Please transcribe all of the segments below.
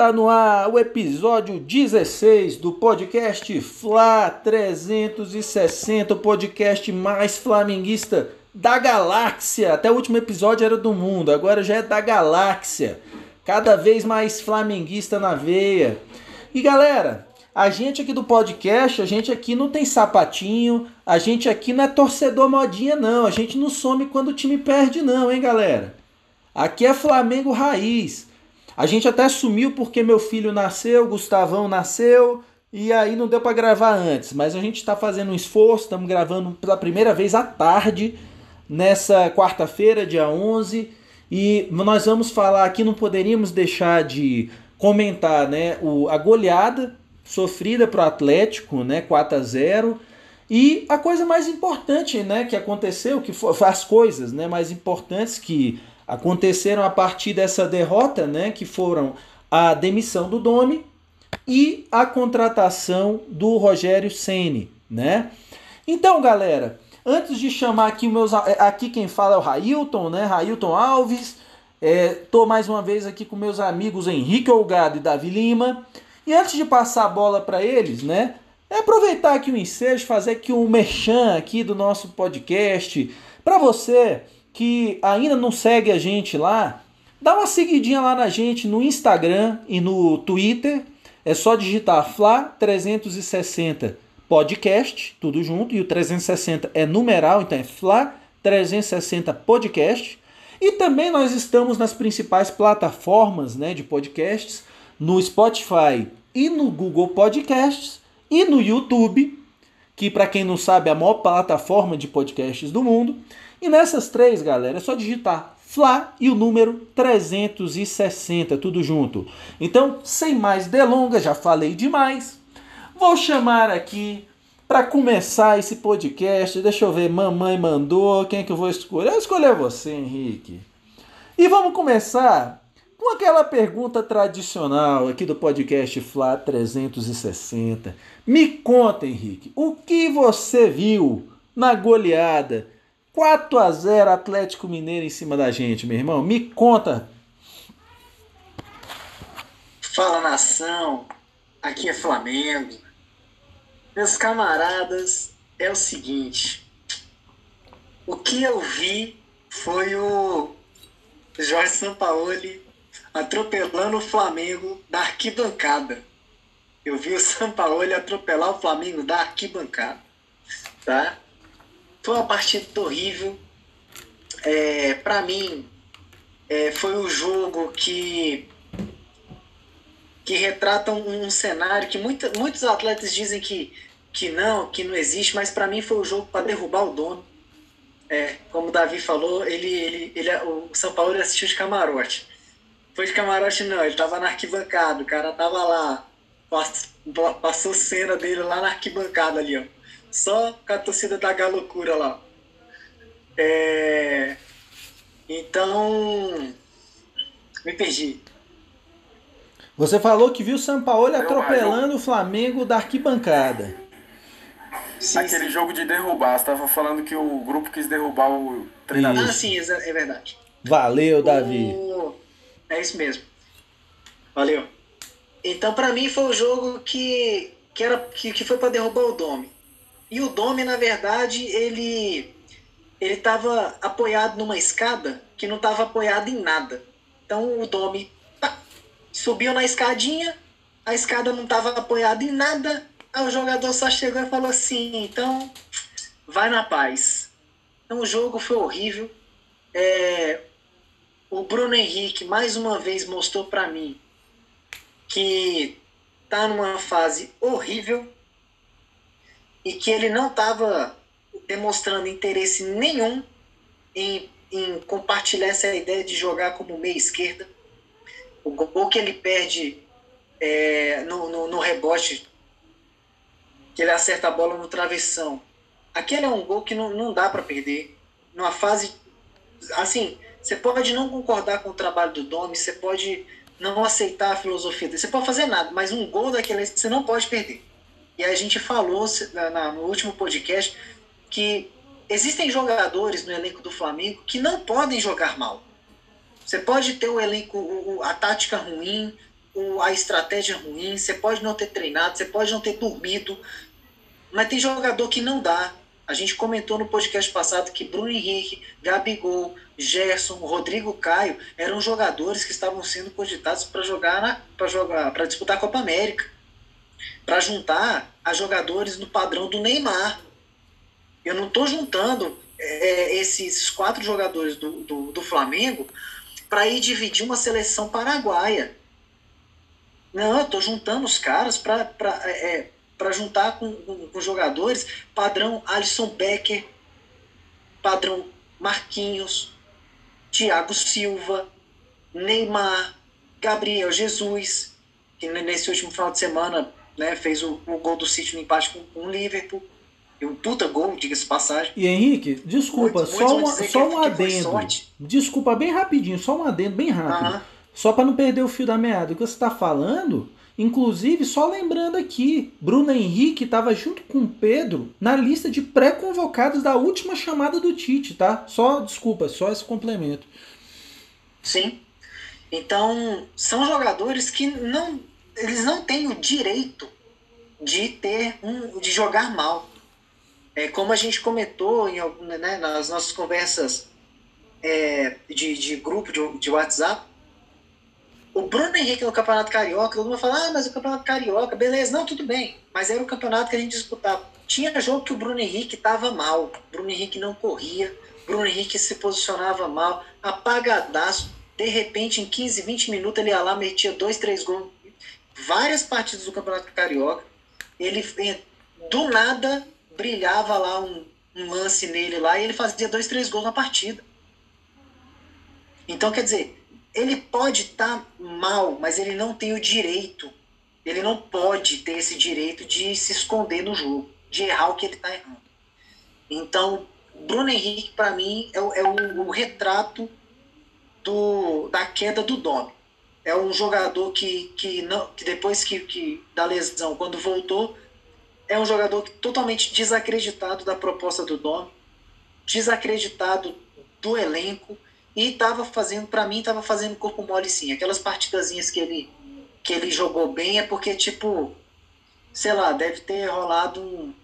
Está no ar o episódio 16 do podcast Fla 360, o podcast mais flamenguista da galáxia. Até o último episódio era do mundo, agora já é da galáxia. Cada vez mais flamenguista na veia. E galera, a gente aqui do podcast, a gente aqui não tem sapatinho, a gente aqui não é torcedor modinha não, a gente não some quando o time perde não, hein, galera? Aqui é Flamengo raiz. A gente até sumiu porque meu filho nasceu, Gustavão nasceu, e aí não deu para gravar antes, mas a gente está fazendo um esforço, estamos gravando pela primeira vez à tarde, nessa quarta-feira, dia 11, e nós vamos falar aqui, não poderíamos deixar de comentar né, o, a goleada sofrida para o Atlético, né, 4 a 0 e a coisa mais importante né, que aconteceu, que foi, as coisas né, mais importantes que aconteceram a partir dessa derrota, né, que foram a demissão do Domi e a contratação do Rogério Ceni, né? Então, galera, antes de chamar aqui meus aqui quem fala é o Railton, né? Railton Alves. É, tô mais uma vez aqui com meus amigos Henrique Olgado e Davi Lima. E antes de passar a bola para eles, né? É aproveitar aqui o ensejo, fazer aqui um merchan aqui do nosso podcast para você que ainda não segue a gente lá, dá uma seguidinha lá na gente no Instagram e no Twitter. É só digitar Fla 360 podcast, tudo junto, e o 360 é numeral, então é Fla 360 podcast. E também nós estamos nas principais plataformas né, de podcasts, no Spotify e no Google Podcasts e no YouTube, que para quem não sabe é a maior plataforma de podcasts do mundo. E nessas três, galera, é só digitar Fla e o número 360, tudo junto. Então, sem mais delongas, já falei demais. Vou chamar aqui para começar esse podcast. Deixa eu ver, mamãe mandou, quem é que eu vou escolher? Eu escolher você, Henrique. E vamos começar com aquela pergunta tradicional aqui do podcast Fla 360. Me conta, Henrique, o que você viu na goleada 4 a 0 Atlético Mineiro em cima da gente, meu irmão. Me conta. Fala nação, aqui é Flamengo. Meus camaradas, é o seguinte. O que eu vi foi o Jorge Sampaoli atropelando o Flamengo da arquibancada. Eu vi o Sampaoli atropelar o Flamengo da arquibancada. Tá? Foi uma partida horrível. É, para mim, é, foi o um jogo que que retrata um, cenário que muita, muitos atletas dizem que, que não, que não existe, mas para mim foi o um jogo para derrubar o dono. É, como o Davi falou, ele, ele, ele, o São Paulo assistiu de camarote. Foi de camarote não, ele tava na arquibancada, o cara tava lá, passou cena dele lá na arquibancada ali, ó. Só com a torcida da galocura lá. É... Então. Me perdi. Você falou que viu o São Paulo atropelando o Flamengo da arquibancada. Sim, Aquele sim. jogo de derrubar, você estava falando que o grupo quis derrubar o treinador. Ah, sim, é verdade. Valeu, Davi. O... É isso mesmo. Valeu. Então, para mim, foi o jogo que, que, era, que, que foi para derrubar o Dome. E o Domi, na verdade, ele ele estava apoiado numa escada que não estava apoiado em nada. Então o Domi pá, subiu na escadinha, a escada não estava apoiada em nada, aí o jogador só chegou e falou assim, então vai na paz. Então o jogo foi horrível. É, o Bruno Henrique mais uma vez mostrou para mim que tá numa fase horrível e que ele não estava demonstrando interesse nenhum em, em compartilhar essa ideia de jogar como meia esquerda. O gol que ele perde é, no, no, no, rebote, que ele acerta a bola no travessão. Aquele é um gol que não, não dá para perder. Numa fase. Assim, você pode não concordar com o trabalho do Domi, você pode não aceitar a filosofia dele, você pode fazer nada, mas um gol daquele você não pode perder. E a gente falou no último podcast que existem jogadores no elenco do Flamengo que não podem jogar mal. Você pode ter o elenco, a tática ruim, a estratégia ruim, você pode não ter treinado, você pode não ter dormido, mas tem jogador que não dá. A gente comentou no podcast passado que Bruno Henrique, Gabigol, Gerson, Rodrigo Caio eram jogadores que estavam sendo cogitados para jogar para jogar para disputar a Copa América, para juntar a jogadores no padrão do Neymar. Eu não estou juntando é, esses quatro jogadores do, do, do Flamengo para ir dividir uma seleção paraguaia. Não, eu estou juntando os caras para é, é juntar com, com, com, jogadores padrão Alisson Becker, padrão Marquinhos, Thiago Silva, Neymar, Gabriel Jesus, que nesse último final de semana né, fez o, o gol do City no empate com, com o Liverpool. E um puta gol, diga-se passagem. E Henrique, desculpa, só, uma, só um adendo. Desculpa, bem rapidinho, só um adendo, bem rápido. Uh -huh. Só para não perder o fio da meada. O que você está falando, inclusive, só lembrando aqui, Bruno Henrique estava junto com Pedro na lista de pré-convocados da última chamada do Tite, tá? Só, desculpa, só esse complemento. Sim. Então, são jogadores que não. Eles não têm o direito de ter um. de jogar mal. É, como a gente comentou em, né, nas nossas conversas é, de, de grupo de, de WhatsApp, o Bruno Henrique no Campeonato Carioca, todo mundo fala, ah, mas o Campeonato Carioca, beleza, não, tudo bem. Mas era o campeonato que a gente disputava. Tinha jogo que o Bruno Henrique estava mal, o Bruno Henrique não corria, o Bruno Henrique se posicionava mal, apagadaço. De repente, em 15, 20 minutos, ele ia lá, metia dois, três gols. Várias partidas do Campeonato Carioca. Ele, do nada, brilhava lá um, um lance nele lá e ele fazia dois, três gols na partida. Então, quer dizer, ele pode estar tá mal, mas ele não tem o direito, ele não pode ter esse direito de se esconder no jogo, de errar o que ele está errando. Então, Bruno Henrique, para mim, é, o, é o, o, retrato do, da queda do Dome. É um jogador que, que, não, que depois que, que da lesão, quando voltou, é um jogador totalmente desacreditado da proposta do Dom, desacreditado do elenco e estava fazendo, para mim, estava fazendo corpo mole sim. Aquelas partidazinhas que ele que ele jogou bem é porque tipo, sei lá, deve ter rolado um,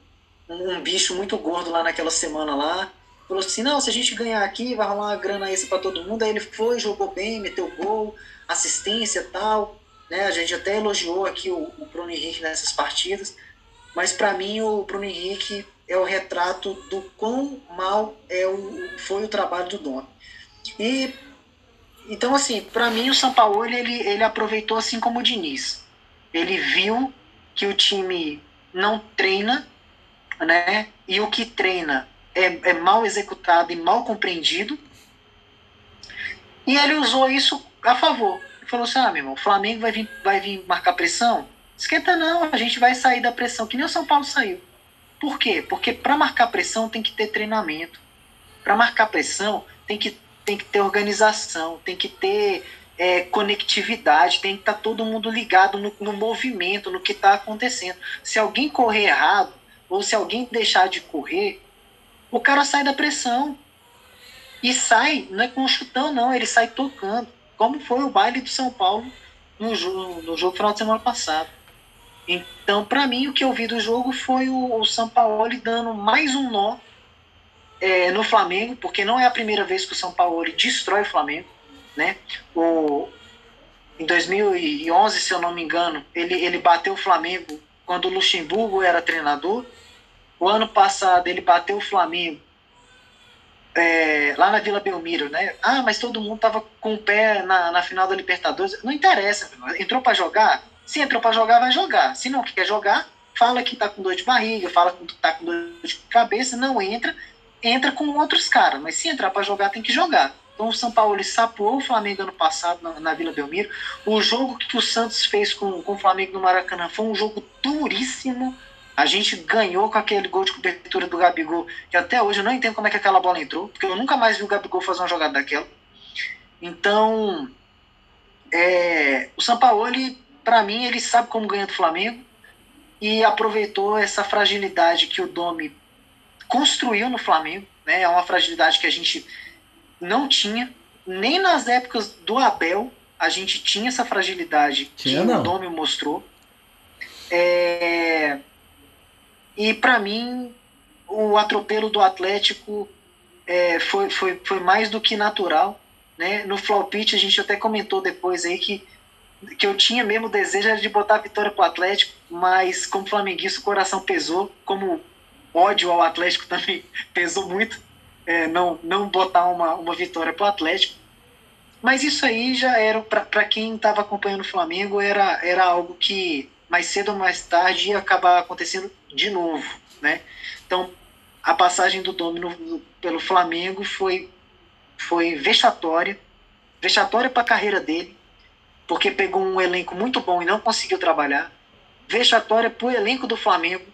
um, bicho muito gordo lá naquela semana lá. Falou assim: não, se a gente ganhar aqui, vai rolar uma grana extra para todo mundo. Aí ele foi, jogou bem, meteu gol, assistência tal. Né? A gente até elogiou aqui o, o Bruno Henrique nessas partidas. Mas para mim o Bruno Henrique é o retrato do quão mal é o, foi o trabalho do dono. E então assim, para mim o São Paulo ele, ele aproveitou assim como o Diniz. Ele viu que o time não treina, né? E o que treina é, é mal executado e mal compreendido. E ele usou isso a favor. Falou assim: ah, meu irmão, o Flamengo vai vir, vai vir marcar pressão Esquenta não, a gente vai sair da pressão, que nem o São Paulo saiu. Por quê? Porque para marcar pressão tem que ter treinamento. Para marcar pressão tem que, tem que ter organização, tem que ter é, conectividade, tem que estar tá todo mundo ligado no, no movimento, no que está acontecendo. Se alguém correr errado, ou se alguém deixar de correr, o cara sai da pressão. E sai, não é com um chutão, não, ele sai tocando. Como foi o baile do São Paulo no jogo, no jogo final de semana passado. Então, para mim, o que eu vi do jogo foi o, o São Paulo dando mais um nó é, no Flamengo, porque não é a primeira vez que o São Paulo destrói o Flamengo. Né? O, em 2011, se eu não me engano, ele, ele bateu o Flamengo quando o Luxemburgo era treinador. O ano passado ele bateu o Flamengo é, lá na Vila Belmiro, né? Ah, mas todo mundo tava com o pé na, na final da Libertadores. Não interessa, entrou para jogar, se entrou para jogar, vai jogar. Se não quer jogar, fala que tá com dor de barriga, fala que tá com dor de cabeça, não entra, entra com outros caras. Mas se entrar para jogar, tem que jogar. Então o São Paulo sapou o Flamengo ano passado na, na, Vila Belmiro. O jogo que o Santos fez com, com o Flamengo no Maracanã foi um jogo duríssimo. A gente ganhou com aquele gol de cobertura do Gabigol, que até hoje eu não entendo como é que aquela bola entrou, porque eu nunca mais vi o Gabigol fazer uma jogada daquela. Então, é, o São Paulo ele para mim, ele sabe como ganhar do Flamengo e aproveitou essa fragilidade que o Domi construiu no Flamengo. Né? É uma fragilidade que a gente não tinha. nem nas épocas do Abel a gente tinha essa fragilidade Tinha, que não. o Domi mostrou. É, E para mim, o atropelo do Atlético é, foi, foi, foi mais do que natural. Né? No Flopit a gente até comentou depois aí que, que eu tinha mesmo o desejo de botar a vitória pro Atlético, mas como flamenguista o coração pesou, como ódio ao Atlético também pesou muito, é, não, não botar uma, uma vitória pro Atlético. Mas isso aí já era, para quem estava acompanhando o Flamengo, era, era algo que mais cedo ou mais tarde ia acabar acontecendo de novo, né? Então, a passagem do Domino pelo Flamengo foi, foi vexatória, vexatória para a carreira dele, porque pegou um elenco muito bom e não conseguiu trabalhar, vexatória para o elenco do Flamengo,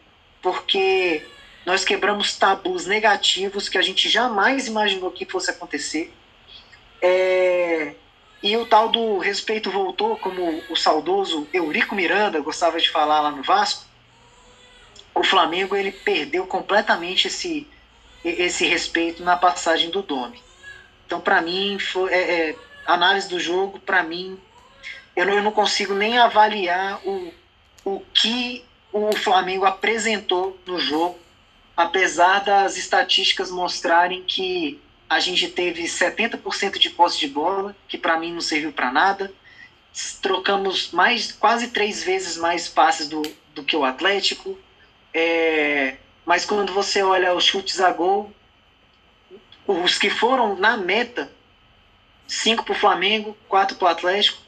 porque nós quebramos tabus negativos que a gente jamais imaginou que fosse acontecer. É, e o tal do respeito voltou, como o saudoso Eurico Miranda gostava de falar lá no Vasco. O Flamengo ele perdeu completamente esse, esse respeito na passagem do Domi. Então, para mim, foi, é, é, análise do jogo, para mim, eu não, eu não consigo nem avaliar o, o que o Flamengo apresentou no jogo, apesar das estatísticas mostrarem que a gente teve 70% de posse de bola, que para mim não serviu para nada. Trocamos mais quase três vezes mais passes do, do que o Atlético. É, mas quando você olha os chutes a gol, os que foram na meta, cinco para o Flamengo, quatro para o Atlético,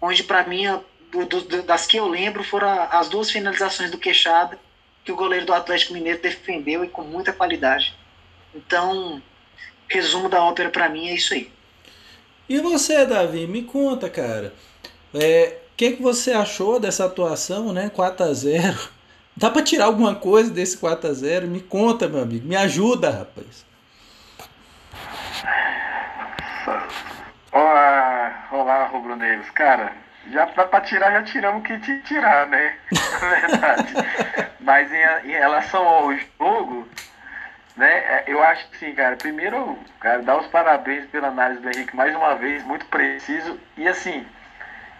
onde para mim, do, do, das que eu lembro, foram as duas finalizações do Queixada, que o goleiro do Atlético Mineiro defendeu e com muita qualidade. Então, resumo da ópera para mim é isso aí. E você, Davi, me conta, cara. O é, que, que você achou dessa atuação, né? 4 a 0 Dá para tirar alguma coisa desse 4 a 0 Me conta, meu amigo. Me ajuda, rapaz. Olá, olá, rubro-negros. Cara, já para tirar, já tiramos o que que tirar, né? Na verdade. Mas em, em relação ao jogo, né? Eu acho que sim, cara. Primeiro, cara, dar os parabéns pela análise do Henrique mais uma vez, muito preciso. E assim,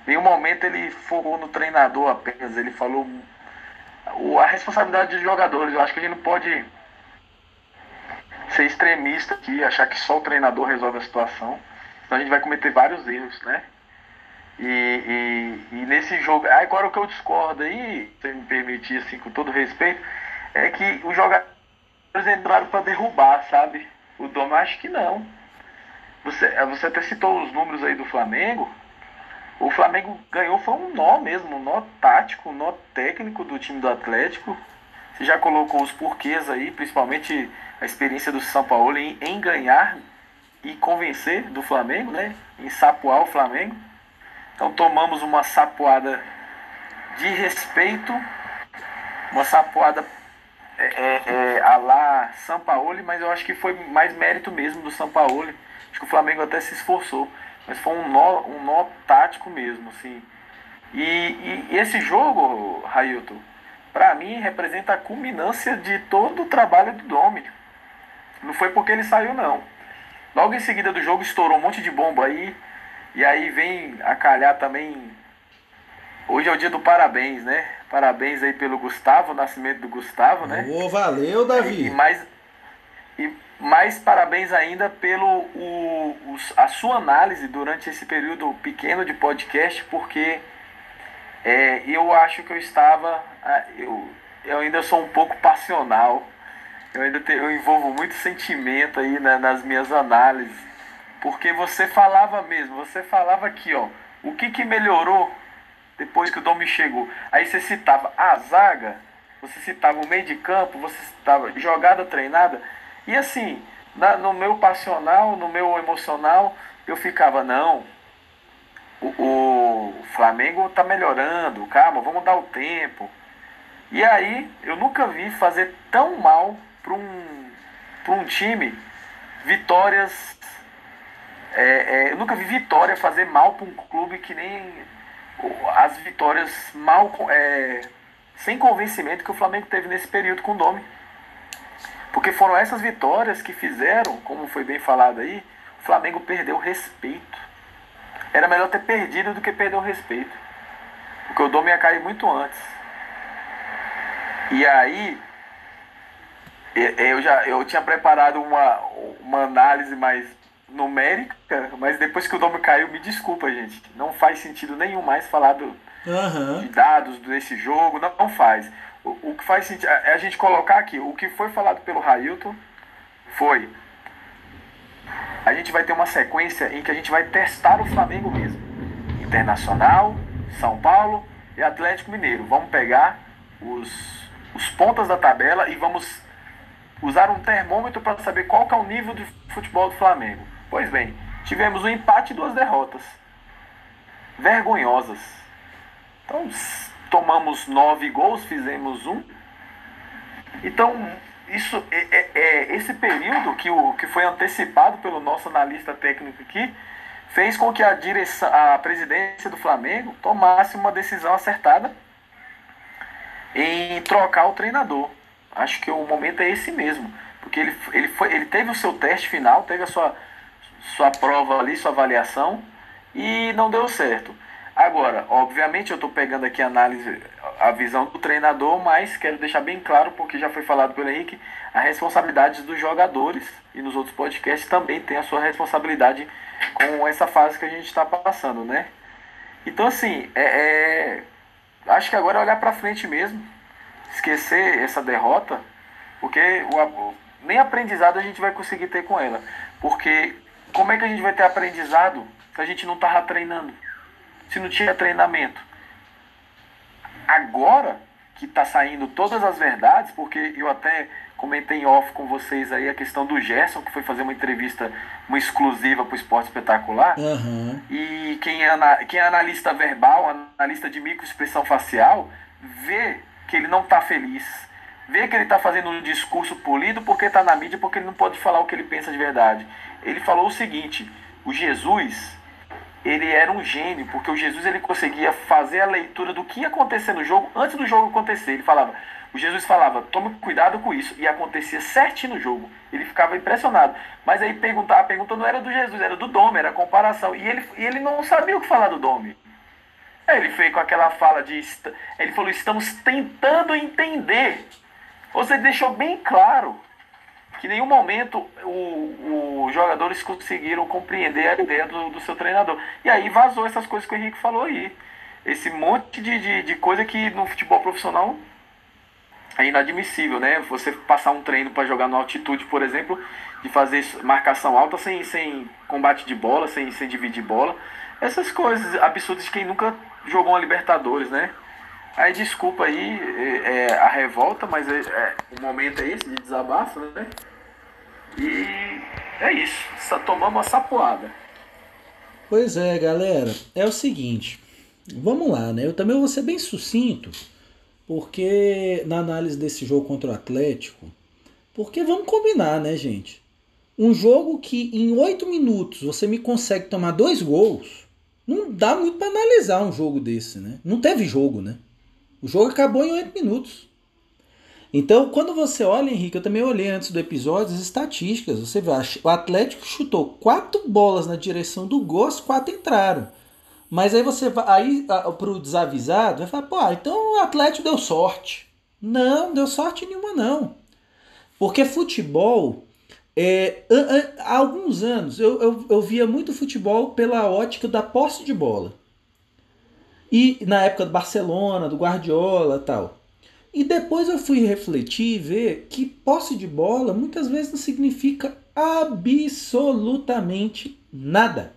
em um momento ele focou no treinador apenas, ele falou a responsabilidade dos jogadores. Eu acho que a gente não pode ser extremista aqui, achar que só o treinador resolve a situação. Senão a gente vai cometer vários erros, né? E, e, e nesse jogo. Agora o que eu discordo aí, se me permitir, assim, com todo respeito, é que os jogadores entraram para derrubar, sabe? O Dom acho que não. Você, você até citou os números aí do Flamengo. O Flamengo ganhou foi um nó mesmo, um nó tático, um nó técnico do time do Atlético. Você já colocou os porquês aí, principalmente a experiência do São Paulo em, em ganhar e convencer do Flamengo, né? Em sapoar o Flamengo. Então tomamos uma sapoada de respeito, uma sapoada é, é, é, a lá São Paulo, mas eu acho que foi mais mérito mesmo do São Paulo. Acho que o Flamengo até se esforçou, mas foi um nó, um nó tático mesmo, assim. E, e, e esse jogo, Railton, para mim representa a culminância de todo o trabalho do Domi. Não foi porque ele saiu, não. Logo em seguida do jogo estourou um monte de bomba aí. E aí vem a calhar também. Hoje é o dia do parabéns, né? Parabéns aí pelo Gustavo, o nascimento do Gustavo, né? Ô, valeu, Davi. E mais, e mais parabéns ainda pelo o, o, a sua análise durante esse período pequeno de podcast, porque é, eu acho que eu estava. Eu, eu ainda sou um pouco passional. Eu ainda te, eu envolvo muito sentimento aí né, nas minhas análises. Porque você falava mesmo, você falava aqui, ó, o que, que melhorou depois que o Domi chegou. Aí você citava a zaga, você citava o meio de campo, você citava jogada treinada. E assim, na, no meu passional, no meu emocional, eu ficava, não, o, o Flamengo tá melhorando, calma, vamos dar o tempo. E aí, eu nunca vi fazer tão mal para um, um time vitórias. É, é, eu nunca vi vitória fazer mal para um clube que nem as vitórias mal é, sem convencimento que o Flamengo teve nesse período com o Domi. Porque foram essas vitórias que fizeram, como foi bem falado aí, o Flamengo perdeu o respeito. Era melhor ter perdido do que perder o respeito. Porque o Dom ia cair muito antes. E aí, eu já eu tinha preparado uma, uma análise mais numérica, mas depois que o Dom caiu, me desculpa, gente. Não faz sentido nenhum mais falar do, uhum. de dados desse jogo, não, não faz. O, o, que faz sentido é a gente colocar aqui, o que foi falado pelo Railton foi a gente vai ter uma sequência em que a gente vai testar o Flamengo mesmo. Internacional, São Paulo e Atlético Mineiro. Vamos pegar os, os pontas da tabela e vamos usar um termômetro para saber qual que é o nível de futebol do Flamengo. Pois bem, tivemos um empate e duas derrotas. Vergonhosas. Então, tomamos nove gols, fizemos um. Então, isso é, é, é, esse período que, o, que foi antecipado pelo nosso analista técnico aqui fez com que a direção, a presidência do Flamengo tomasse uma decisão acertada em trocar o treinador. Acho que o momento é esse mesmo, porque ele, ele, foi, ele teve o seu teste final, teve a sua, sua prova ali, sua avaliação e não deu certo. Agora, obviamente eu estou pegando aqui a análise, a visão do treinador, mas quero deixar bem claro, porque já foi falado pelo Henrique, a responsabilidade dos jogadores e nos outros podcasts também tem a sua responsabilidade com essa fase que a gente está passando, né? Então, assim, é, é, acho que agora é olhar para frente mesmo, esquecer essa derrota, porque o, nem aprendizado a gente vai conseguir ter com ela. Porque como é que a gente vai ter aprendizado se a gente não estava treinando? se não tinha treinamento. Agora que está saindo todas as verdades, porque eu até comentei em off com vocês aí a questão do Gerson, que foi fazer uma entrevista, uma exclusiva para o Esporte Espetacular. Uhum. E quem é, quem é analista verbal, analista de microexpressão facial, vê que ele não está feliz. Vê que ele está fazendo um discurso polido porque está na mídia, porque ele não pode falar o que ele pensa de verdade. Ele falou o seguinte: o Jesus ele era um gênio, porque o Jesus ele conseguia fazer a leitura do que ia acontecer no jogo antes do jogo acontecer. Ele falava, o Jesus falava, tome cuidado com isso, e acontecia certinho no jogo. Ele ficava impressionado. Mas aí perguntar, a pergunta não era do Jesus, era do Dome, era a comparação. E ele, ele não sabia o que falar do Dome. Aí ele fez com aquela fala de. Ele falou, estamos tentando entender. Você deixou bem claro que em nenhum momento os jogadores conseguiram compreender a ideia do, do, seu treinador. E aí vazou essas coisas que o Henrique falou aí. Esse monte de, de, de coisa que no futebol profissional é inadmissível, né? Você passar um treino para jogar no altitude, por exemplo, de fazer marcação alta sem, sem combate de bola, sem, sem dividir bola. Essas coisas absurdas de quem nunca jogou uma Libertadores, né? Aí desculpa aí é, é, a revolta, mas é, é, o momento é esse de desabafo, né? E é isso. Só tomamos uma sapoada. Pois é, galera. É o seguinte. Vamos lá, né? Eu também vou ser bem sucinto, porque na análise desse jogo contra o Atlético, porque vamos combinar, né, gente? Um jogo que em oito minutos você me consegue tomar dois gols, não dá muito para analisar um jogo desse, né? Não teve jogo, né? O jogo acabou em oito minutos. Então, quando você olha, Henrique, eu também olhei antes do episódio as estatísticas. Você vê, o Atlético chutou quatro bolas na direção do gol, as quatro entraram. Mas aí você vai aí para o desavisado, vai falar, pô, ah, então o Atlético deu sorte. Não, não deu sorte nenhuma, não. Porque futebol, é, há alguns anos, eu, eu, eu via muito futebol pela ótica da posse de bola. E na época do Barcelona, do Guardiola tal. E depois eu fui refletir e ver que posse de bola muitas vezes não significa absolutamente nada.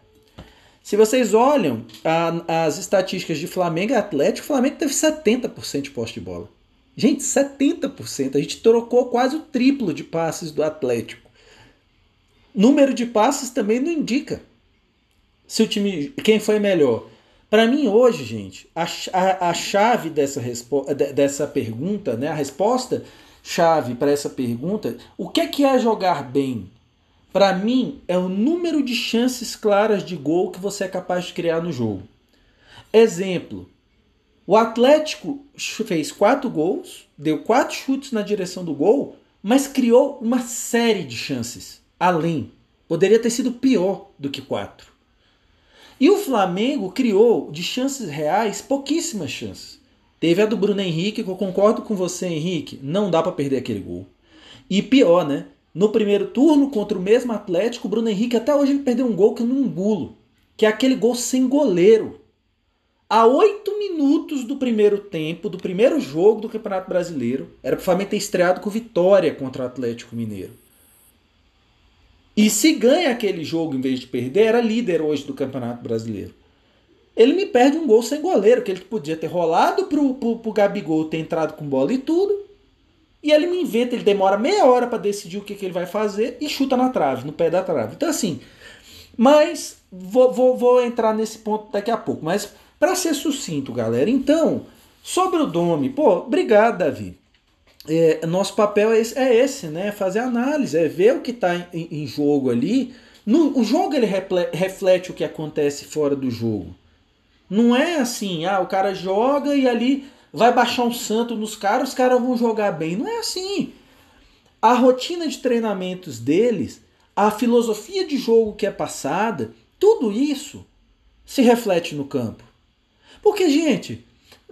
Se vocês olham a, as estatísticas de Flamengo e Atlético, o Flamengo teve 70% de posse de bola. Gente, 70%. A gente trocou quase o triplo de passes do Atlético. Número de passes também não indica se o time quem foi melhor. Para mim, hoje, gente, a, a, a chave dessa, dessa pergunta, né, a resposta chave para essa pergunta, o que é, que é jogar bem? Para mim, é o número de chances claras de gol que você é capaz de criar no jogo. Exemplo: o Atlético fez quatro gols, deu quatro chutes na direção do gol, mas criou uma série de chances além. Poderia ter sido pior do que quatro. E o Flamengo criou de chances reais pouquíssimas chances. Teve a do Bruno Henrique, que eu concordo com você, Henrique, não dá para perder aquele gol. E pior, né? No primeiro turno contra o mesmo Atlético, o Bruno Henrique até hoje ele perdeu um gol que eu não engulo, que é aquele gol sem goleiro. A oito minutos do primeiro tempo, do primeiro jogo do Campeonato Brasileiro, era para o Flamengo ter estreado com vitória contra o Atlético Mineiro. E se ganha aquele jogo em vez de perder, era líder hoje do Campeonato Brasileiro. Ele me perde um gol sem goleiro, que ele podia ter rolado pro, pro, pro Gabigol ter entrado com bola e tudo. E ele me inventa, ele demora meia hora para decidir o que, que ele vai fazer e chuta na trave, no pé da trave. Então, assim, mas vou, vou, vou entrar nesse ponto daqui a pouco. Mas para ser sucinto, galera, então, sobre o Domi, pô, obrigado, Davi é, nosso papel é esse, é esse, né? Fazer análise, é ver o que está em, em, jogo ali. No, o jogo ele reflete o que acontece fora do jogo. Não é assim, ah, o cara joga e ali vai baixar um santo nos caras, os caras vão jogar bem. Não é assim. A rotina de treinamentos deles, a filosofia de jogo que é passada, tudo isso se reflete no campo. Porque, gente,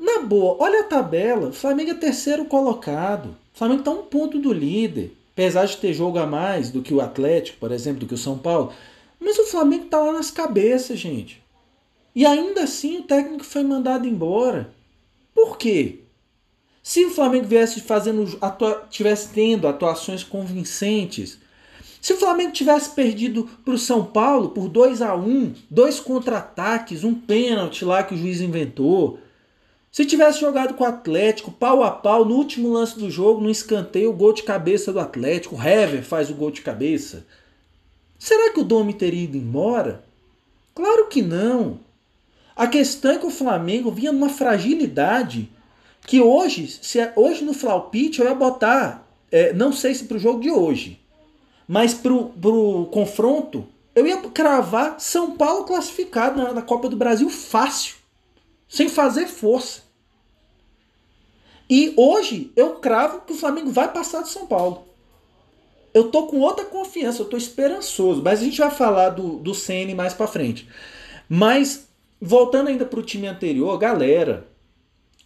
na boa, olha a tabela. O Flamengo é terceiro colocado. O Flamengo está um ponto do líder. Apesar de ter jogo a mais do que o Atlético, por exemplo, do que o São Paulo. Mas o Flamengo está lá nas cabeças, gente. E ainda assim o técnico foi mandado embora. Por quê? Se o Flamengo viesse fazendo, tivesse tendo atuações convincentes, se o Flamengo tivesse perdido para o São Paulo por 2 a 1 dois contra-ataques, um pênalti lá que o juiz inventou, se tivesse jogado com o Atlético, pau a pau, no último lance do jogo, no escanteio, o gol de cabeça do Atlético, o Hever faz o gol de cabeça. Será que o Domi teria ido embora? Claro que não. A questão é que o Flamengo vinha numa fragilidade que hoje, se é, hoje no Flaupite eu ia botar, é, não sei se para o jogo de hoje, mas para o confronto, eu ia cravar São Paulo classificado na, na Copa do Brasil fácil, sem fazer força. E hoje eu cravo que o Flamengo vai passar do São Paulo. Eu tô com outra confiança, eu tô esperançoso, mas a gente vai falar do, do CN mais para frente. Mas voltando ainda pro time anterior, galera,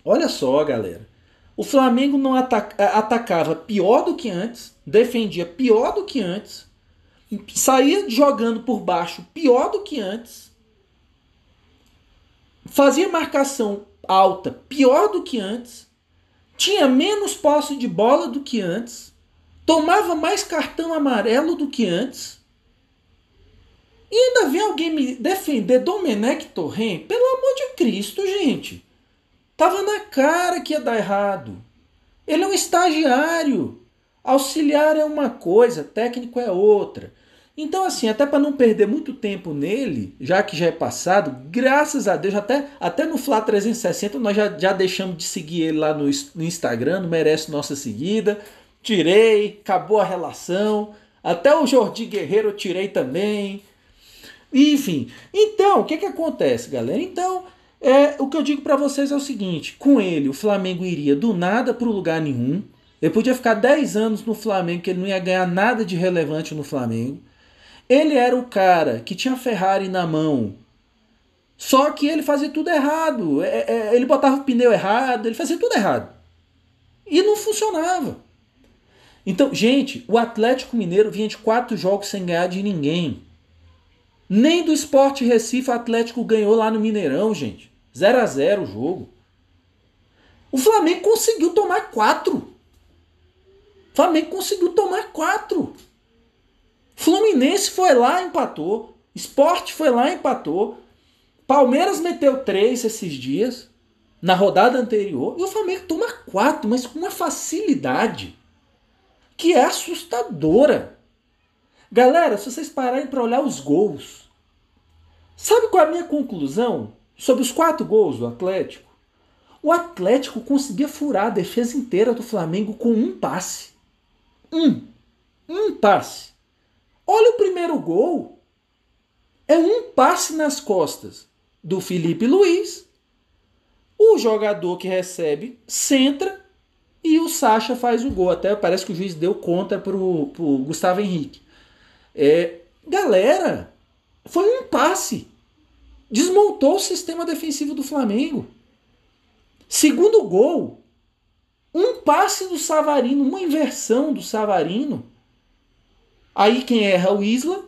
olha só, galera. O Flamengo não ataca, atacava pior do que antes, defendia pior do que antes, saía jogando por baixo pior do que antes, fazia marcação alta pior do que antes, tinha menos posse de bola do que antes, tomava mais cartão amarelo do que antes. E ainda vem alguém me defender Domenech Torren? Pelo amor de Cristo, gente. Tava na cara que ia dar errado. Ele é um estagiário. Auxiliar é uma coisa, técnico é outra. Então, assim, até para não perder muito tempo nele, já que já é passado, graças a Deus, até, até no Fla 360 nós já, já deixamos de seguir ele lá no, no Instagram, não merece nossa seguida. Tirei, acabou a relação. Até o Jordi Guerreiro eu tirei também. Enfim, então, o que, que acontece, galera? Então, é, o que eu digo para vocês é o seguinte: com ele, o Flamengo iria do nada para lugar nenhum. Ele podia ficar 10 anos no Flamengo, que ele não ia ganhar nada de relevante no Flamengo. Ele era o cara que tinha Ferrari na mão. Só que ele fazia tudo errado. É, é, ele botava o pneu errado, ele fazia tudo errado. E não funcionava. Então, gente, o Atlético Mineiro vinha de quatro jogos sem ganhar de ninguém. Nem do Esporte Recife o Atlético ganhou lá no Mineirão, gente. 0 a 0 o jogo. O Flamengo conseguiu tomar quatro. O Flamengo conseguiu tomar quatro. Fluminense foi lá empatou. Esporte foi lá empatou. Palmeiras meteu três esses dias, na rodada anterior. E o Flamengo toma quatro, mas com uma facilidade que é assustadora. Galera, se vocês pararem para olhar os gols, sabe qual é a minha conclusão sobre os quatro gols do Atlético? O Atlético conseguia furar a defesa inteira do Flamengo com um passe. Um. Um passe. Olha o primeiro gol. É um passe nas costas do Felipe Luiz. O jogador que recebe centra e o Sacha faz o gol. Até parece que o juiz deu conta para o Gustavo Henrique. É, Galera, foi um passe. Desmontou o sistema defensivo do Flamengo. Segundo gol, um passe do Savarino, uma inversão do Savarino. Aí quem erra é o Isla.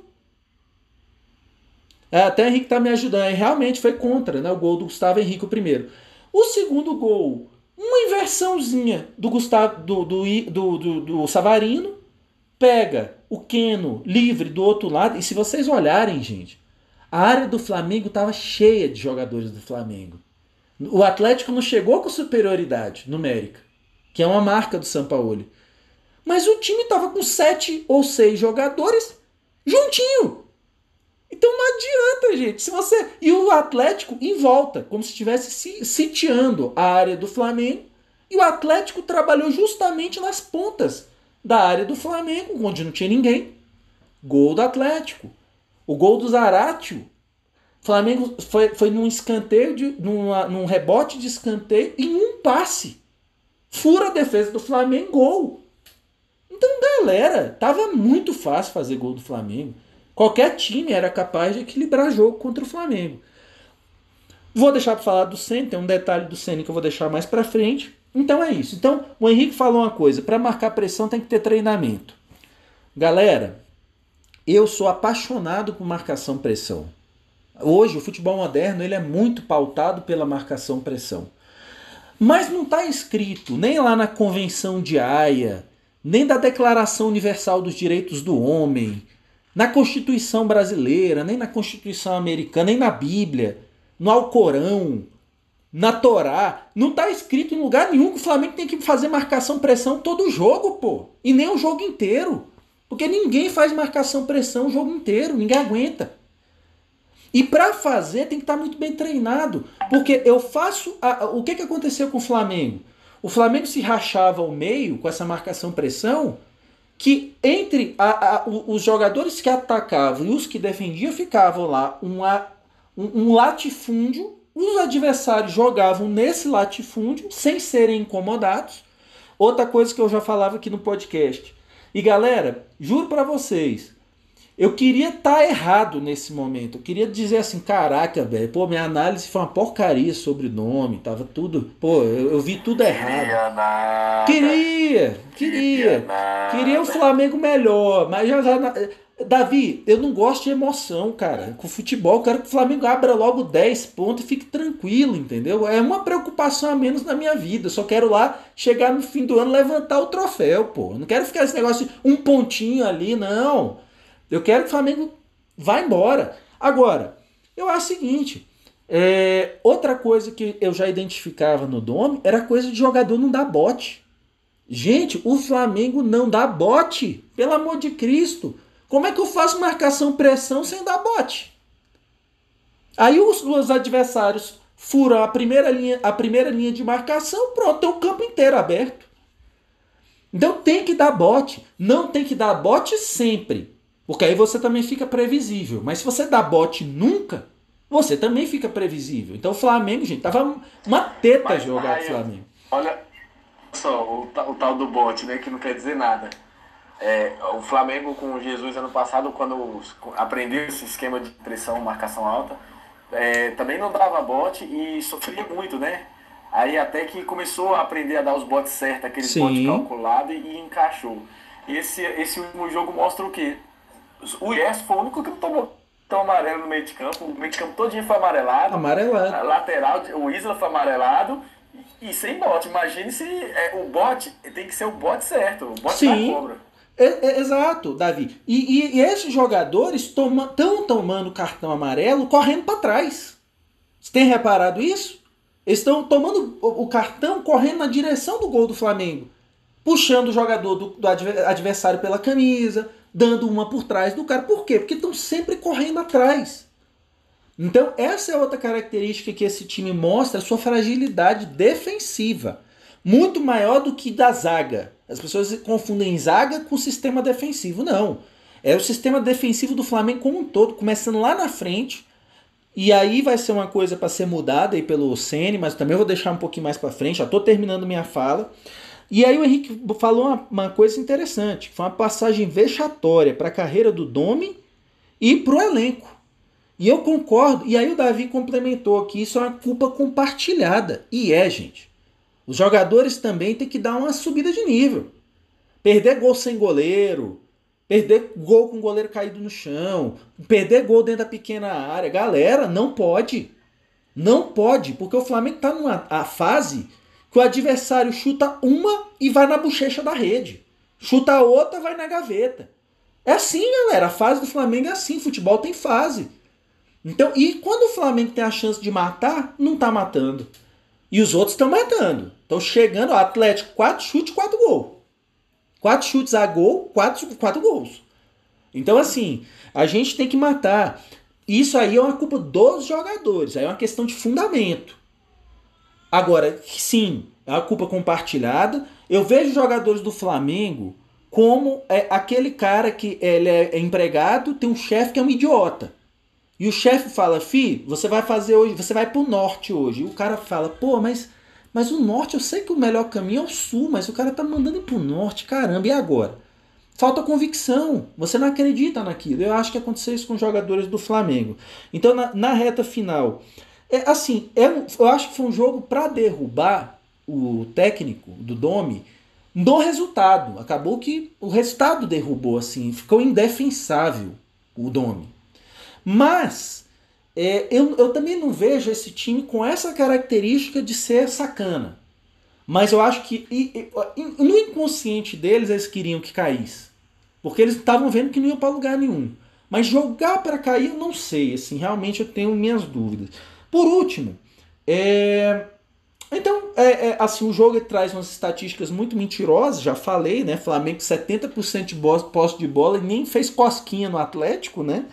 É, até o Henrique tá me ajudando. É, realmente foi contra, né? O gol do Gustavo Henrique o primeiro. O segundo gol, uma inversãozinha do Gustavo do, do, do, do, do Savarino. Pega o Keno livre do outro lado. E se vocês olharem, gente, a área do Flamengo estava cheia de jogadores do Flamengo. O Atlético não chegou com superioridade numérica, que é uma marca do São Paulo. Mas o time estava com sete ou seis jogadores juntinho. Então não adianta, gente. Se você e o Atlético em volta, como se estivesse sitiando a área do Flamengo, e o Atlético trabalhou justamente nas pontas da área do Flamengo, onde não tinha ninguém. Gol do Atlético. O gol do Zaratio. Flamengo foi, foi num escanteio, de, numa, num rebote de escanteio em um passe. Fura a defesa do Flamengo, gol. Então, galera, tava muito fácil fazer gol do Flamengo. Qualquer time era capaz de equilibrar jogo contra o Flamengo. Vou deixar para falar do Senna, tem um detalhe do Senna que eu vou deixar mais para frente. Então é isso. Então, o Henrique falou uma coisa: para marcar pressão tem que ter treinamento. Galera, eu sou apaixonado por marcação pressão. Hoje o futebol moderno ele é muito pautado pela marcação pressão. Mas não está escrito nem lá na Convenção de Haia, nem da Declaração Universal dos Direitos do Homem, na Constituição brasileira, nem na Constituição americana, nem na Bíblia, no Alcorão, na Torá, não está escrito em lugar nenhum que o Flamengo tem que fazer marcação pressão todo jogo, pô. E nem o jogo inteiro. Porque ninguém faz marcação pressão o jogo inteiro, ninguém aguenta. E para fazer tem que estar tá muito bem treinado. Porque eu faço. A, o que, que aconteceu com o Flamengo? O Flamengo se rachava ao meio com essa marcação pressão. Que entre a, a, os jogadores que atacavam e os que defendiam ficavam lá um, um, um latifúndio os adversários jogavam nesse latifúndio sem serem incomodados. Outra coisa que eu já falava aqui no podcast. E galera, juro para vocês, eu queria estar tá errado nesse momento. Eu queria dizer assim, caraca, velho, pô, minha análise foi uma porcaria sobre o nome, tava tudo, pô, eu, eu vi tudo errado. Queria, nada. queria, queria, queria, queria o Flamengo melhor, mas já, já Davi, eu não gosto de emoção, cara. Com futebol, eu quero que o Flamengo abra logo 10 pontos e fique tranquilo, entendeu? É uma preocupação a menos na minha vida. Eu só quero lá chegar no fim do ano levantar o troféu, pô. Eu não quero ficar esse negócio de um pontinho ali, não. Eu quero que o Flamengo vá embora. Agora, eu acho o seguinte: é, outra coisa que eu já identificava no Dome era coisa de jogador não dar bote. Gente, o Flamengo não dá bote, pelo amor de Cristo. Como é que eu faço marcação pressão sem dar bote? Aí os, os adversários furam a primeira, linha, a primeira linha de marcação, pronto, tem o campo inteiro aberto. Então tem que dar bote. Não tem que dar bote sempre. Porque aí você também fica previsível. Mas se você dá bote nunca, você também fica previsível. Então o Flamengo, gente, tava uma teta mas, jogar o Flamengo. Olha só, o, o tal do bote, né? Que não quer dizer nada. É, o Flamengo com Jesus ano passado, quando aprendeu esse esquema de pressão, marcação alta, é, também não dava bote e sofria muito, né? Aí até que começou a aprender a dar os botes certos, aqueles botes calculados e, e, encaixou. E esse, esse último jogo mostra o quê? O Yes foi o único que não tomou tão amarelo no meio de campo. O meio de campo todinho foi amarelado. Amarelado. A lateral, o Isla foi amarelado. E, sem bote. Imagine se é, o bote tem que ser o bote certo. O bote Sim. da cobra. É, é, exato, Davi. E, e, e esses jogadores estão toma, tomando cartão amarelo correndo para trás. Você tem reparado isso? Eles estão tomando o, o, cartão correndo na direção do gol do Flamengo. Puxando o jogador do, do adversário pela camisa, dando uma por trás do cara. Por quê? Porque estão sempre correndo atrás. Então, essa é outra característica que esse time mostra, a sua fragilidade defensiva. Muito maior do que da zaga. As pessoas confundem zaga com sistema defensivo. Não. É o sistema defensivo do Flamengo como um todo, começando lá na frente. E aí vai ser uma coisa para ser mudada aí pelo Ceni, mas também vou deixar um pouquinho mais para frente. Já estou terminando minha fala. E aí o Henrique falou uma, uma coisa interessante, foi uma passagem vexatória para a carreira do Domi e pro elenco. E eu concordo, e aí o Davi complementou que isso é uma culpa compartilhada. E é, gente. Os jogadores também têm que dar uma subida de nível. Perder gol sem goleiro, perder gol com o goleiro caído no chão, perder gol dentro da pequena área. Galera, não pode. Não pode, porque o Flamengo está numa fase que o adversário chuta uma e vai na bochecha da rede. Chuta a outra, vai na gaveta. É assim, galera. A fase do Flamengo é assim. Futebol tem fase. Então, e quando o Flamengo tem a chance de matar, não tá matando. E os outros estão matando. Estão chegando, o Atlético, quatro chutes, quatro gols. Quatro chutes a gol, quatro, quatro gols. Então, assim, a gente tem que matar. Isso aí é uma culpa dos jogadores. Aí é uma questão de fundamento. Agora, sim, é uma culpa compartilhada. Eu vejo jogadores do Flamengo como é, aquele cara que ele é empregado, tem um chefe que é um idiota. E o chefe fala, fi, você vai fazer hoje, você vai pro norte hoje. E o cara fala, pô, mas, mas o norte, eu sei que o melhor caminho é o sul, mas o cara tá mandando pro norte, caramba, e agora? Falta convicção, você não acredita naquilo. Eu acho que aconteceu isso com os jogadores do Flamengo. Então, na, na reta final, é assim, é, eu acho que foi um jogo para derrubar o técnico do Domi no resultado. Acabou que o resultado derrubou, assim, ficou indefensável o Domi. Mas é, eu, eu também não vejo esse time com essa característica de ser sacana. Mas eu acho que e, e, no inconsciente deles eles queriam que caísse. Porque eles estavam vendo que não ia para lugar nenhum. Mas jogar para cair eu não sei. Assim, realmente eu tenho minhas dúvidas. Por último, é... então, é, é, assim, o jogo traz umas estatísticas muito mentirosas, já falei, né? Flamengo 70% de posse de bola e nem fez cosquinha no Atlético, né?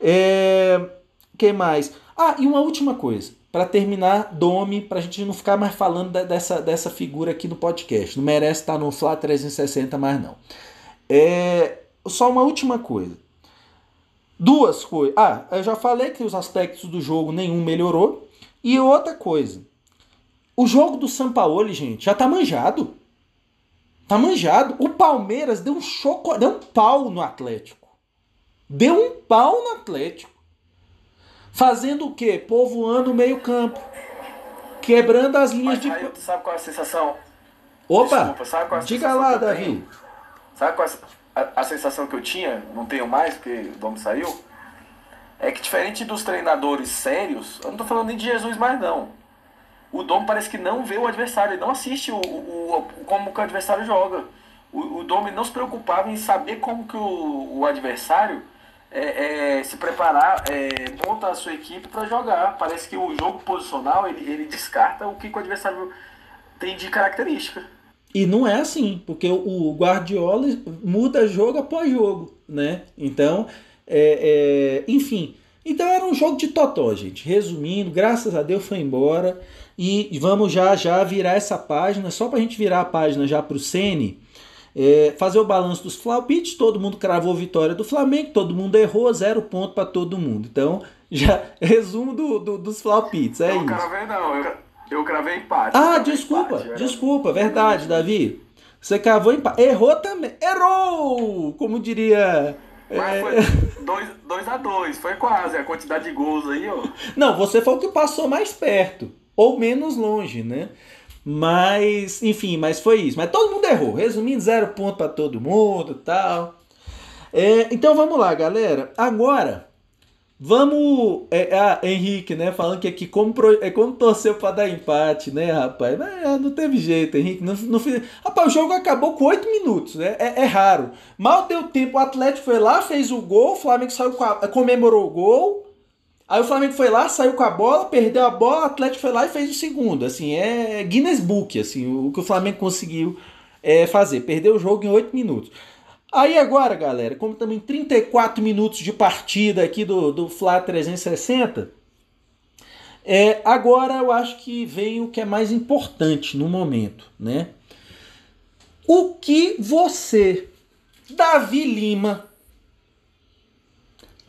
É... que mais? Ah, e uma última coisa, para terminar, Domi, para a gente não ficar mais falando dessa, dessa figura aqui no podcast. Não merece estar no Fla 360 mais não. É... Só uma última coisa. Duas coisas. Ah, eu já falei que os aspectos do jogo nenhum melhorou. E outra coisa. O jogo do Sampaoli, gente, já tá manjado. Tá manjado. O Palmeiras deu um choco, deu um pau no Atlético. Deu um pau no Atlético. Fazendo o quê? Povoando o meio-campo. Quebrando as linhas Mas, de. Aí, sabe qual é a sensação? Opa! Desculpa, sabe qual é a diga lá, Davi. Sabe qual é a, a, sensação que eu tinha? Não tenho mais, porque o Dom saiu. É que diferente dos treinadores sérios, eu não tô falando nem de Jesus mais não. O Dom parece que não vê o adversário, ele não assiste o, o, o como o adversário joga. O, o Dom não se preocupava em saber como que o, o adversário é, é, se preparar, é, monta a sua equipe para jogar. Parece que o jogo posicional ele, ele descarta o que, que o adversário tem de característica. E não é assim, porque o Guardiola muda jogo após jogo, né? Então, é, é, enfim. Então era um jogo de totó, gente. Resumindo, graças a Deus foi embora. E vamos já já virar essa página, só para a gente virar a página já para o Sene é, fazer o balanço dos Flaupits, todo mundo cravou vitória do Flamengo, todo mundo errou, zero ponto para todo mundo. Então, já resumo do, do dos Flaupits, é não, isso. Cravei, não, eu, eu cravei empate. Ah, cravei desculpa, empate, desculpa, verdade, Davi. Você cravou empate. Errou também. Errou! Como diria. Mas é... foi 2 a 2 foi quase a quantidade de gols aí, ó. Não, você foi o que passou mais perto, ou menos longe, né? Mas, enfim, mas foi isso. Mas todo mundo errou. Resumindo, zero ponto para todo mundo tal. É, então vamos lá, galera. Agora, vamos. É, ah, Henrique, né? Falando que aqui como, é como torceu para dar empate, né, rapaz? Mas, ah, não teve jeito, Henrique. Não, não fiz... Rapaz, o jogo acabou com oito minutos, né? É, é, raro. Mal deu tempo, o Atlético foi lá, fez o gol, o Flamengo saiu a, comemorou o gol. Aí o Flamengo foi lá, saiu com a bola, perdeu a bola, o Atlético foi lá e fez o segundo. Assim, é Guinness Book, assim, o que o Flamengo conseguiu é, fazer. Perdeu o jogo em 8 minutos. Aí agora, galera, como também 34 minutos de partida aqui do, do Fla 360, é, agora eu acho que vem o que é mais importante no momento, né? O que você, Davi Lima,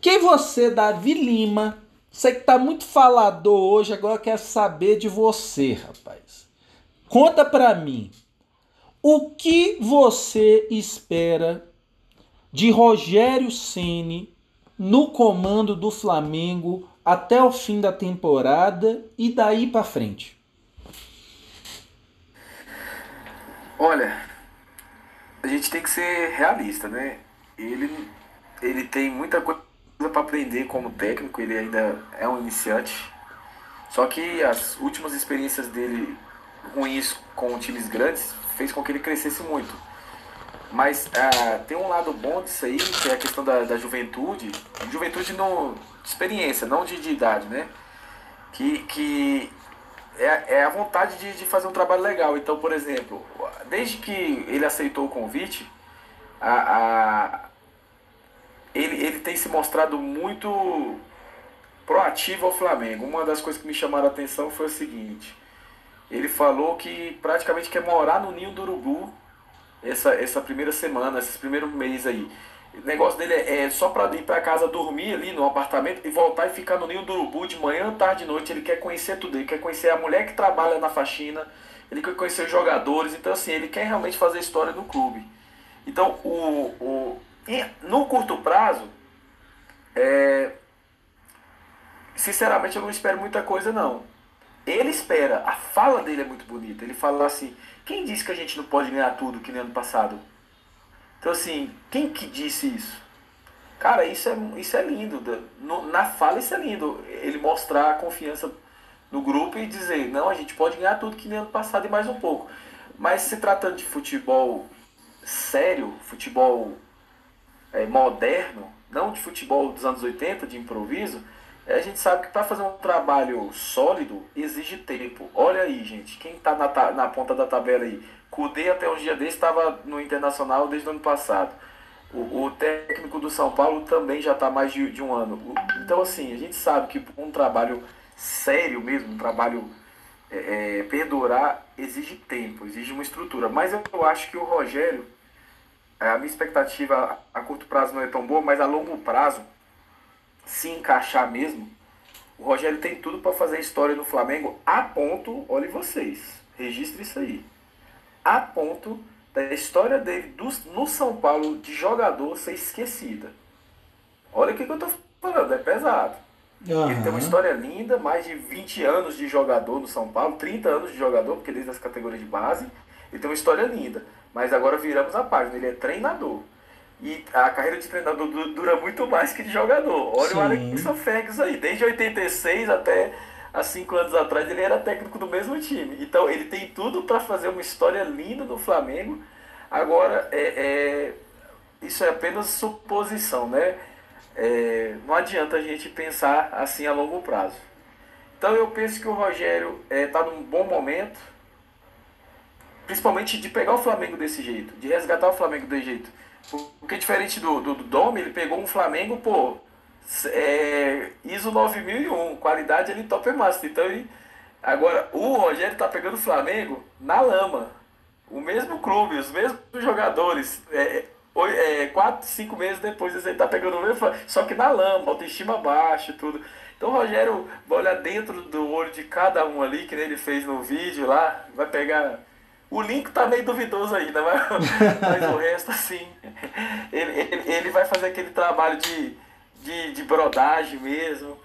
que você, Davi Lima, você que tá muito falador hoje, agora quer saber de você, rapaz. Conta pra mim. O que você espera de Rogério Ceni no comando do Flamengo até o fim da temporada e daí para frente? Olha, a gente tem que ser realista, né? Ele, ele tem muita coisa para aprender como técnico, ele ainda é um iniciante. Só que as últimas experiências dele ruins com times grandes fez com que ele crescesse muito. Mas ah, tem um lado bom disso aí, que é a questão da, da juventude. Juventude no, de experiência, não de, de idade, né? Que, que é, é a vontade de, de fazer um trabalho legal. Então, por exemplo, desde que ele aceitou o convite, a, a, ele, ele tem se mostrado muito proativo ao Flamengo. Uma das coisas que me chamaram a atenção foi o seguinte: ele falou que praticamente quer morar no ninho do urubu essa, essa primeira semana, esses primeiros meses aí. O negócio dele é, é só para ir para casa dormir ali no apartamento e voltar e ficar no ninho do urubu de manhã, tarde e noite. Ele quer conhecer tudo, ele quer conhecer a mulher que trabalha na faxina, ele quer conhecer os jogadores. Então, assim, ele quer realmente fazer história no clube. Então, o, o, no curto prazo, é, sinceramente, eu não espero muita coisa, não. Ele espera, a fala dele é muito bonita. Ele fala assim: quem disse que a gente não pode ganhar tudo que nem ano passado? Então, assim, quem que disse isso? Cara, isso é, isso é lindo. No, na fala, isso é lindo. Ele mostrar a confiança no grupo e dizer: não, a gente pode ganhar tudo que nem ano passado e mais um pouco. Mas se tratando de futebol sério, futebol é, moderno, não de futebol dos anos 80, de improviso, a gente sabe que para fazer um trabalho sólido exige tempo. Olha aí, gente, quem está na, na ponta da tabela aí? Cudê até um dia desse estava no Internacional desde o ano passado. O, o técnico do São Paulo também já está mais de, de, um ano. Então, assim, a gente sabe que um trabalho sério mesmo, um trabalho é, é, perdurar, exige tempo, exige uma estrutura. Mas eu, eu acho que o Rogério a minha expectativa a curto prazo não é tão boa, mas a longo prazo, se encaixar mesmo, o Rogério tem tudo para fazer história no Flamengo a ponto, olhe vocês, registre isso aí, a ponto da história dele do, no São Paulo de jogador ser esquecida. Olha o que, que eu tô falando, é pesado. Uhum. Ele tem uma história linda, mais de 20 anos de jogador no São Paulo, 30 anos de jogador, porque ele é das categorias de base. Ele tem uma história linda. Mas agora viramos a página, ele é treinador. E a carreira de treinador dura muito mais que de jogador. Olha Sim. o Alex Ferguson aí, desde 86 até há 5 anos atrás ele era técnico do mesmo time. Então ele tem tudo para fazer uma história linda do Flamengo. Agora, é, é isso é apenas suposição, né? É, não adianta a gente pensar assim a longo prazo. Então eu penso que o Rogério está é, num bom momento principalmente de pegar o Flamengo desse jeito, de resgatar o Flamengo desse jeito. Porque diferente do, do, do ele pegou um Flamengo, pô, é, ISO 9001, qualidade ele top master. Então ele, agora o Rogério tá pegando o Flamengo na lama. O mesmo clube, os mesmos jogadores. É, é, quatro, cinco meses depois ele tá pegando o mesmo, só que na lama, autoestima baixa tudo. Então o Rogério vai olhar dentro do olho de cada um ali, que ele fez no vídeo lá, vai pegar o link tá meio duvidoso ainda, mas, mas o resto, assim, ele, ele, ele, vai fazer aquele trabalho de, de, de brodagem mesmo,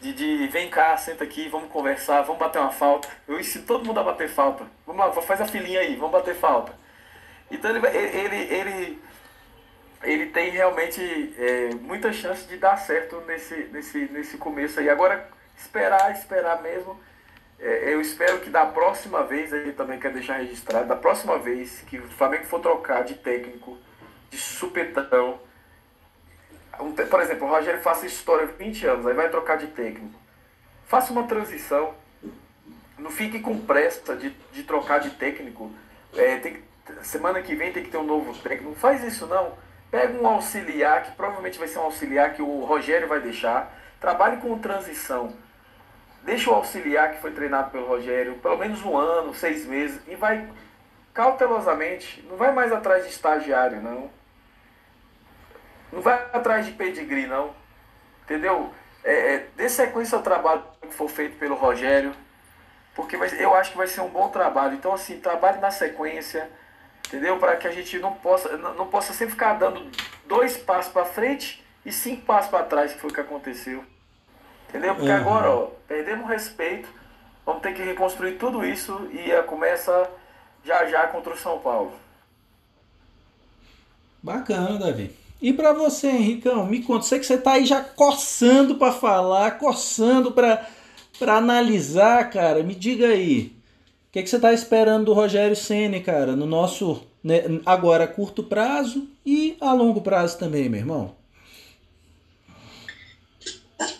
de, de vem cá, senta aqui, vamos conversar, vamos bater uma falta. Eu ensino todo mundo a bater falta. Vamos lá, faz a filinha aí, vamos bater falta. Então ele, ele, ele, ele tem realmente é, muita chance de dar certo nesse, nesse, nesse começo aí. Agora, esperar, esperar mesmo é, eu espero que da próxima vez, aí também quero deixar registrado, da próxima vez que o Flamengo for trocar de técnico, de supetão, um, por exemplo, o Rogério faça história 20 anos, aí vai trocar de técnico. Faça uma transição. Não fique com pressa de, de trocar de técnico. É, tem, semana que vem tem que ter um novo técnico. Não faz isso não. Pega um auxiliar, que provavelmente vai ser um auxiliar que o Rogério vai deixar. Trabalhe com transição Deixa o auxiliar que foi treinado pelo Rogério pelo menos um ano, seis meses, e vai cautelosamente, não vai mais atrás de estagiário, não. Não vai atrás de pedigree, não. Entendeu? É, é, dê sequência ao trabalho que for feito pelo Rogério, porque vai, eu acho que vai ser um bom trabalho. Então, assim, trabalhe na sequência, entendeu? Para que a gente não possa, não possa sempre ficar dando dois passos para frente e cinco passos para trás, que foi o que aconteceu. Entendeu? Porque Uhum. agora, ó, perdemos o respeito, vamos ter que reconstruir tudo isso e começa já já contra o São Paulo. Bacana, Davi. E pra você, Henricão, me conta, sei que você tá aí já coçando pra falar, coçando pra, pra analisar, cara. Me diga aí, o que, que você tá esperando do Rogério Ceni, cara, no nosso né, agora curto prazo e a longo prazo também, meu irmão?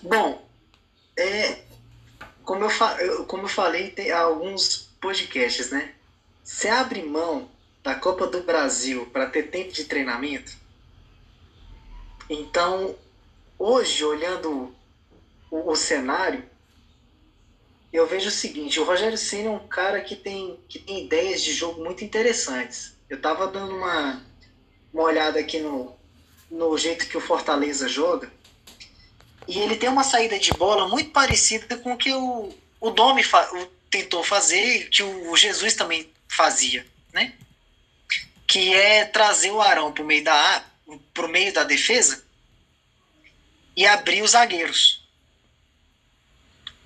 Bom, é, como, eu fa- como eu falei tem alguns podcasts, né? Você abre mão da Copa do Brasil para ter tempo de treinamento. Então, hoje, olhando o, o cenário, eu vejo o seguinte: o Rogério Ceni é um cara que tem, que tem ideias de jogo muito interessantes. Eu estava dando uma, uma olhada aqui no, no jeito que o Fortaleza joga. E ele tem uma saída de bola muito parecida com o que o, o Domi fa- tentou fazer, que o Jesus também fazia, né? Que é trazer o Arão para o meio da pro meio da defesa e abrir os zagueiros.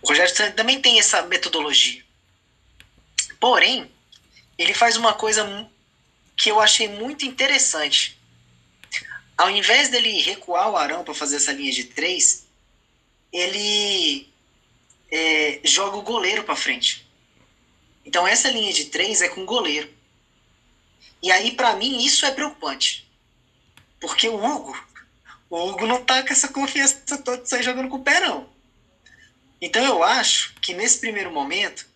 O Rogério também tem essa metodologia. Porém, ele faz uma coisa que eu achei muito interessante. Ao invés dele recuar o Arão para fazer essa linha de três, ele é, joga o goleiro para frente. Então essa linha de três é com goleiro. E aí para mim isso é preocupante, porque o Hugo, o Hugo não tá com essa confiança toda de sair jogando com o pé não. Então eu acho que nesse primeiro momento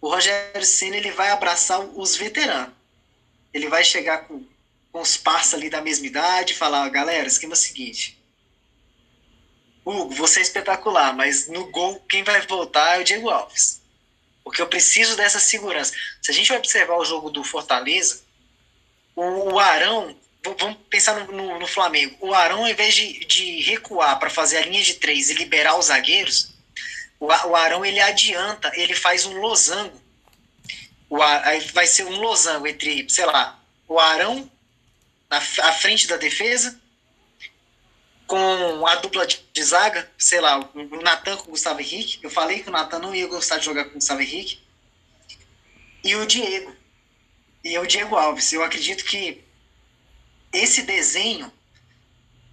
o Rogério Senna ele vai abraçar os veteranos. Ele vai chegar com, com os parceiros ali da mesma idade e falar, galera, esquema é o seguinte, Hugo, você é espetacular, mas no gol quem vai voltar é o Diego Alves. Porque eu preciso dessa segurança. Se a gente observar o jogo do Fortaleza, o, Arão, vamos pensar no, no- no Flamengo, o Arão, ao invés de, de recuar para fazer a linha de três e liberar os zagueiros, o, o Arão ele adianta, ele faz um losango. O, vai ser um losango entre, sei lá, o Arão na, à frente da defesa, com a dupla de, zaga, sei lá, o Natan com o Gustavo Henrique. Eu falei que o Natan não ia gostar de jogar com o Gustavo Henrique. E o Diego. E o Diego Alves. Eu acredito que esse desenho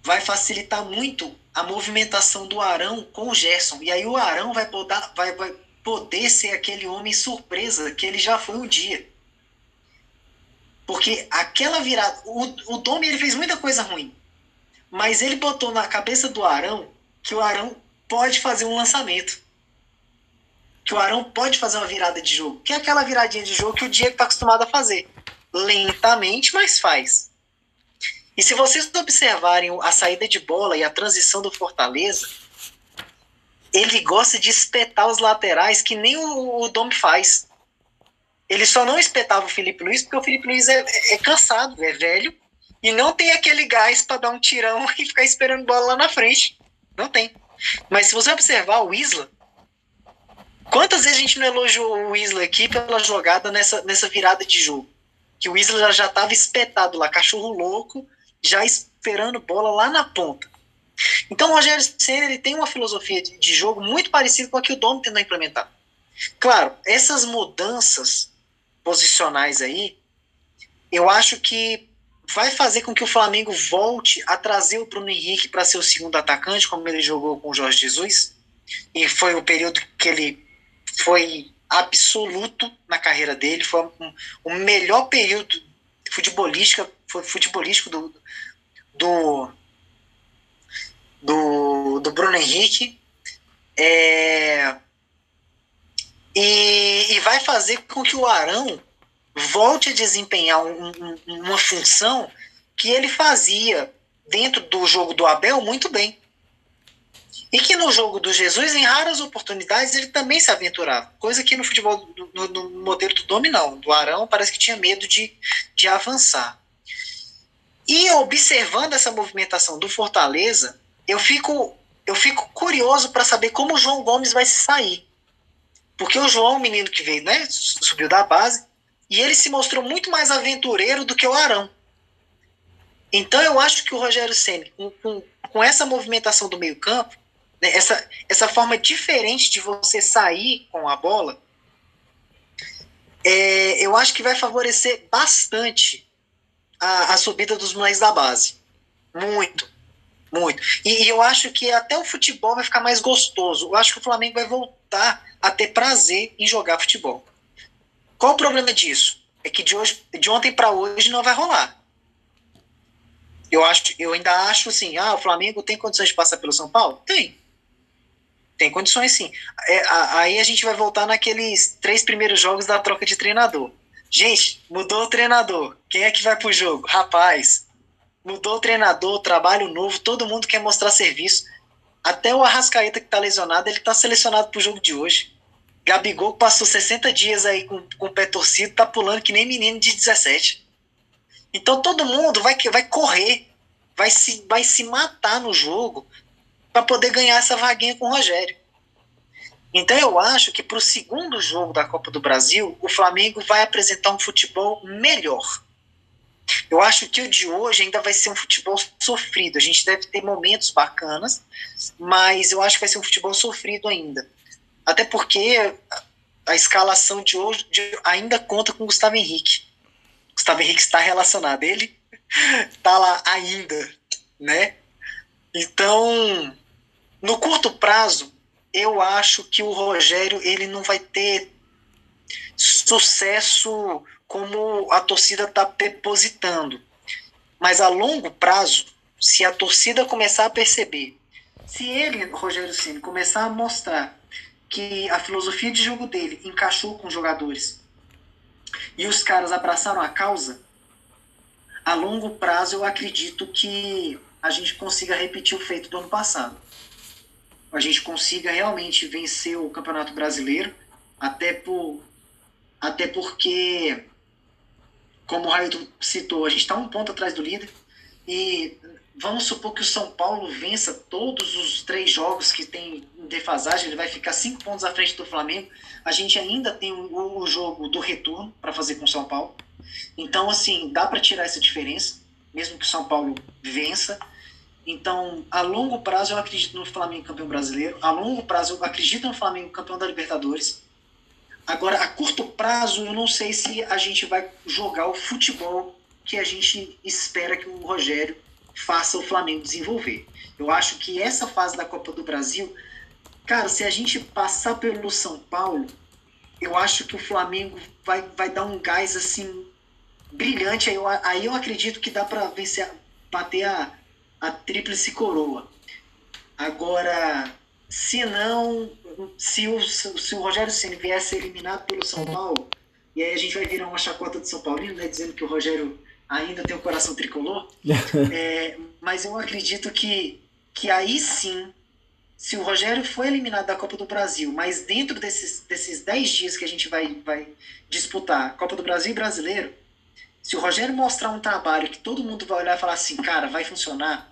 vai facilitar muito a movimentação do Arão com o Gerson. E aí o Arão vai poder, vai, vai poder ser aquele homem surpresa que ele já foi um dia. Porque aquela virada. O, o Domi ele fez muita coisa ruim. Mas ele botou na cabeça do Arão que o Arão pode fazer um lançamento. Que o Arão pode fazer uma virada de jogo. Que é aquela viradinha de jogo que o Diego está acostumado a fazer. Lentamente, mas faz. E se vocês observarem a saída de bola e a transição do Fortaleza, ele gosta de espetar os laterais que nem o, o Dom faz. Ele só não espetava o Felipe Luiz porque o Felipe Luiz é, é cansado, é velho e não tem aquele gás para dar um tirão e ficar esperando bola lá na frente. Não tem. Mas se você observar o Isla, quantas vezes a gente não elogiou o Isla aqui pela jogada nessa, nessa virada de jogo? Que o Isla já estava espetado lá, cachorro louco, já esperando bola lá na ponta. Então o Rogério Senna ele tem uma filosofia de, de jogo muito parecida com a que o Dom tentou implementar. Claro, essas mudanças posicionais aí, eu acho que vai fazer com que o Flamengo volte a trazer o Bruno Henrique para ser o segundo atacante, como ele jogou com o Jorge Jesus. E foi o período que ele foi absoluto na carreira dele, foi um, o melhor período futebolístico, foi futebolístico do, do, do, do Bruno Henrique. É, e, e vai fazer com que o Arão volte a desempenhar um, um, uma função que ele fazia dentro do jogo do Abel muito bem. E que no jogo do Jesus, em raras oportunidades, ele também se aventurava. Coisa que no futebol, no, no modelo do Domi, não. Do Arão, parece que tinha medo de, de avançar. E observando essa movimentação do Fortaleza, eu fico, eu fico curioso para saber como o João Gomes vai se sair. Porque o João, o menino que veio, né, subiu da base, e ele se mostrou muito mais aventureiro do que o Arão. Então eu acho que o Rogério Ceni, com, com, com, essa movimentação do meio campo, né, essa, essa forma diferente de você sair com a bola, é, eu acho que vai favorecer bastante a, a subida dos moleques da base. Muito, muito. E, e, eu acho que até o futebol vai ficar mais gostoso. Eu acho que o Flamengo vai voltar a ter prazer em jogar futebol. Qual o problema disso? É que de, hoje, de ontem para hoje não vai rolar. Eu, acho, eu ainda acho assim, ah, o Flamengo tem condições de passar pelo São Paulo? Tem. Tem condições sim. É, aí a gente vai voltar naqueles três primeiros jogos da troca de treinador. Gente, mudou o treinador. Quem é que vai pro jogo? Rapaz, mudou o treinador, trabalho novo, todo mundo quer mostrar serviço. Até o Arrascaeta que tá lesionado, ele tá selecionado pro jogo de hoje. Gabigol passou 60 dias aí com, com o pé torcido, tá pulando que nem menino de 17. Então todo mundo vai, vai correr, vai se, vai se matar no jogo para poder ganhar essa vaguinha com o Rogério. Então eu acho que para o segundo jogo da Copa do Brasil, o Flamengo vai apresentar um futebol melhor. Eu acho que o de hoje ainda vai ser um futebol sofrido. A gente deve ter momentos bacanas, mas eu acho que vai ser um futebol sofrido ainda. Até porque a escalação de hoje ainda conta com Gustavo Henrique. Gustavo Henrique está relacionado. Ele está lá ainda, né? Então, no curto prazo, eu acho que o Rogério ele não vai ter sucesso como a torcida está depositando. Mas a longo prazo, se a torcida começar a perceber, se ele, Rogério Ceni, começar a mostrar que a filosofia de jogo dele encaixou com os jogadores, e os caras abraçaram a causa, a longo prazo eu acredito que a gente consiga repetir o feito do ano passado. A gente consiga realmente vencer o Campeonato Brasileiro, até, por, até porque, como o Raio citou, a gente está um ponto atrás do líder. E vamos supor que o São Paulo vença todos os três jogos que tem em defasagem, ele vai ficar cinco pontos à frente do Flamengo a gente ainda tem o, o jogo do retorno para fazer com o São Paulo. Então, assim, dá para tirar essa diferença, mesmo que o São Paulo vença. Então, a longo prazo, eu acredito no Flamengo campeão brasileiro. A longo prazo, eu acredito no Flamengo campeão da Libertadores. Agora, a curto prazo, eu não sei se a gente vai jogar o futebol que a gente espera que o Rogério faça o Flamengo desenvolver. Eu acho que essa fase da Copa do Brasil Cara, se a gente passar pelo São Paulo, eu acho que o Flamengo vai, vai dar um gás assim brilhante. Aí eu, aí eu acredito que dá para vencer, bater a, a tríplice coroa. Agora, se não, se o, se o Rogério Ceni vier ser eliminado pelo São Paulo, e aí a gente vai virar uma chacota do São Paulino, né, dizendo que o Rogério ainda tem o coração tricolor. é, mas eu acredito que, que aí sim se o Rogério foi eliminado da Copa do Brasil, mas dentro desses, desses 10 dias que a gente vai, vai disputar Copa do Brasil e Brasileiro, se o Rogério mostrar um trabalho que todo mundo vai olhar e falar assim, cara, vai funcionar,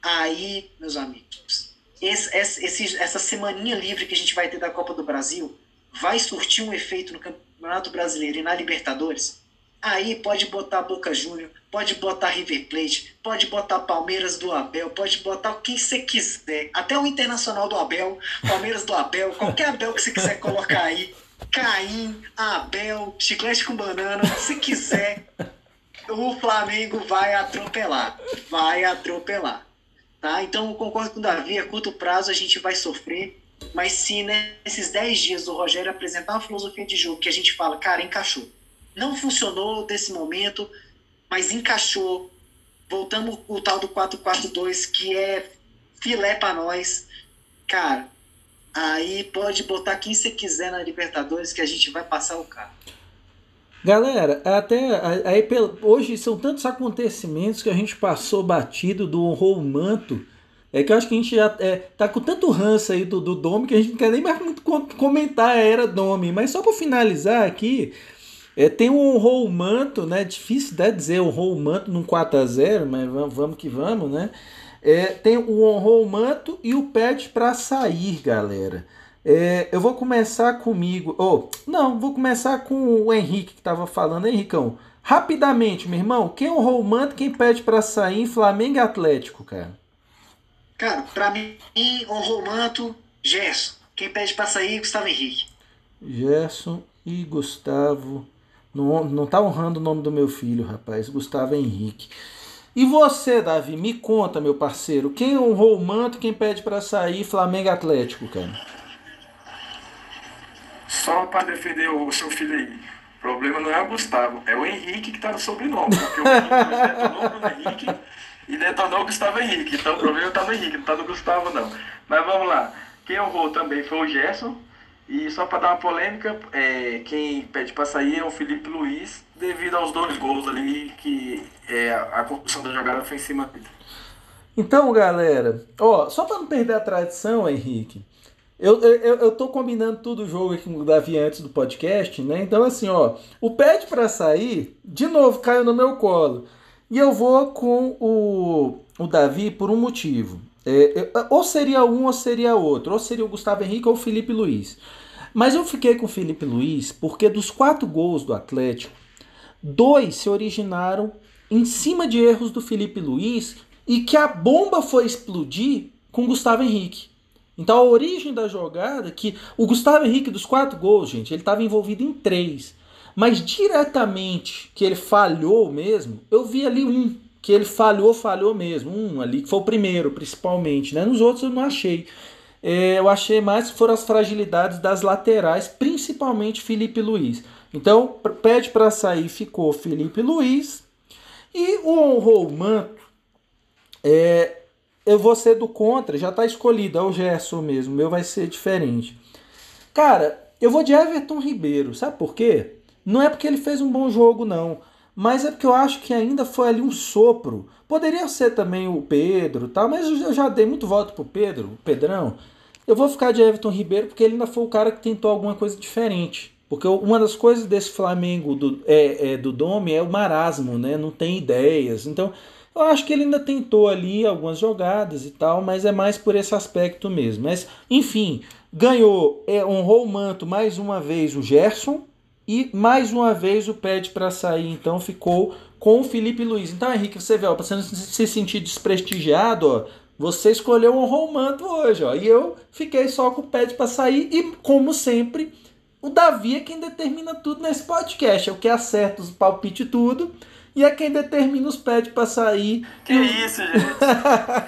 aí, meus amigos, esse, esse, essa semaninha livre que a gente vai ter da Copa do Brasil vai surtir um efeito no Campeonato Brasileiro e na Libertadores Aí pode botar Boca Júnior, pode botar River Plate, pode botar Palmeiras do Abel, pode botar quem você quiser. Até o Internacional do Abel, Palmeiras do Abel, qualquer Abel que você quiser colocar aí. Caim, Abel, chiclete com banana, se quiser, o Flamengo vai atropelar. Vai atropelar. Tá? Então eu concordo com o Davi, a curto prazo a gente vai sofrer, mas se nesses 10 dias o Rogério apresentar uma filosofia de jogo que a gente fala, cara, encaixou não funcionou desse momento, mas encaixou. Voltamos o tal do 4-4-2, que é filé para nós. Cara, aí pode botar quem você quiser na Libertadores que a gente vai passar o carro. Galera, até aí, hoje são tantos acontecimentos que a gente passou batido do honrou o manto. É que eu acho que a gente já é, tá com tanto ranço aí do, do Dome que a gente não quer nem mais muito comentar a era Dome. Mas só para finalizar aqui, é, tem um manto, né? Difícil até dizer o manto num 4x0, mas vamos, que vamos, né? É, tem o roll manto e o pet para sair, galera. É, eu vou começar comigo. Oh, não, vou começar com o Henrique que estava falando. Henricão, Rapidamente, meu irmão, quem honrou o manto, quem pede para sair em Flamengo e Atlético, cara? Cara, pra mim, honrou o manto, Gerson. Quem pede pra sair, Gustavo Henrique. Gerson e Gustavo. Não, não tá honrando o nome do meu filho, rapaz. Gustavo Henrique. E você, Davi, me conta, meu parceiro, quem honrou o manto, quem pede para sair, Flamengo Atlético, cara? Só para defender o seu filho aí. O problema não é o Gustavo, é o Henrique que tá no sobrenome. Porque o Henrique detonou o Henrique e detonou o Gustavo Henrique. Então o problema tá no Henrique, não tá no Gustavo, não. Mas vamos lá. Quem honrou também foi o Gerson. E só para dar uma polêmica, é, quem pede para sair é o Felipe Luiz, devido aos dois gols ali que é, a construção da jogada foi em cima dele. Então, galera, ó, só para não perder a tradição, Henrique, eu, eu, eu tô combinando tudo o jogo aqui com o Davi antes do podcast, né? Então, assim, ó, o pede para sair, de novo, caiu no meu colo. E eu vou com o, o Davi por um motivo. É, ou seria um ou seria outro, ou seria o Gustavo Henrique ou o Felipe Luiz. Mas eu fiquei com o Felipe Luiz porque dos quatro gols do Atlético, dois se originaram em cima de erros do Felipe Luiz e que a bomba foi explodir com o Gustavo Henrique. Então a origem da jogada, que o Gustavo Henrique dos quatro gols, gente, ele estava envolvido em três. Mas diretamente que ele falhou mesmo, eu vi ali um que ele falhou, falhou mesmo. Um ali, que foi o primeiro, principalmente. Né? Nos outros eu não achei. É, eu achei mais que foram as fragilidades das laterais, principalmente Felipe Luiz. Então, pede para sair, ficou Felipe Luiz. E o honrou o manto, é, eu vou ser do contra, já está escolhido, é o Gerson mesmo, o meu vai ser diferente. Cara, eu vou de Everton Ribeiro, sabe por quê? Não é porque ele fez um bom jogo, não mas é porque eu acho que ainda foi ali um sopro. Poderia ser também o Pedro, tá? mas eu já dei muito voto pro Pedro, o Pedrão. Eu vou ficar de Everton Ribeiro porque ele ainda foi o cara que tentou alguma coisa diferente. Porque uma das coisas desse Flamengo do, é, é, do Dome é o marasmo, né? Não tem ideias. Então, eu acho que ele ainda tentou ali algumas jogadas e tal, mas é mais por esse aspecto mesmo. Mas, enfim, ganhou, é, honrou o manto mais uma vez o Gerson, e mais uma vez o pede para sair, então ficou com o Felipe Luiz. Então, Henrique, você vê, para você não se sentir desprestigiado, ó, você escolheu um romance hoje, ó, e eu fiquei só com o pede para sair e, como sempre, o Davi é quem determina tudo nesse podcast, é o que acerta os palpites tudo e é quem determina os pede para sair. Que isso, gente?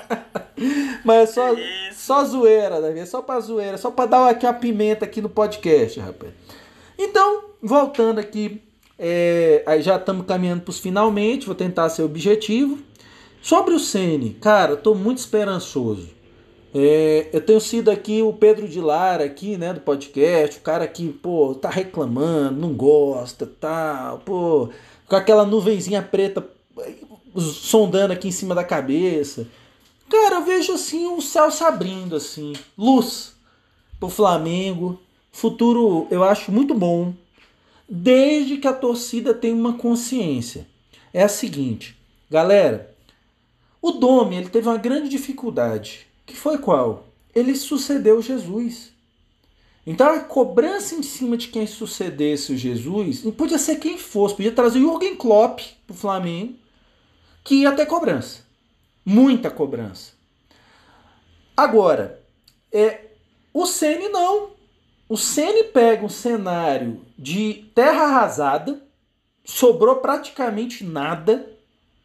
Mas é só, só zoeira, Davi, é só para zoeira, só para dar aqui a pimenta aqui no podcast, rapaz. Então, voltando aqui, é, já estamos caminhando para os finalmente, vou tentar ser objetivo. Sobre o Sene, cara, estou muito esperançoso. É, eu tenho sido aqui o Pedro de Lara aqui, né, do podcast, o cara que, pô, tá reclamando, não gosta, tal, pô, com aquela nuvenzinha preta sondando aqui em cima da cabeça. Cara, eu vejo assim o céu se abrindo assim, luz pro Flamengo. Futuro eu acho muito bom, desde que a torcida tenha uma consciência. É a seguinte, galera, o Dome ele teve uma grande dificuldade, que foi qual? Ele sucedeu Jesus. Então a cobrança em cima de quem sucedesse o Jesus, não podia ser quem fosse, podia trazer o Jürgen Klopp para o Flamengo, que ia ter cobrança. Muita cobrança. Agora, é, o Ceni não. O Ceni pega um cenário de terra arrasada, sobrou praticamente nada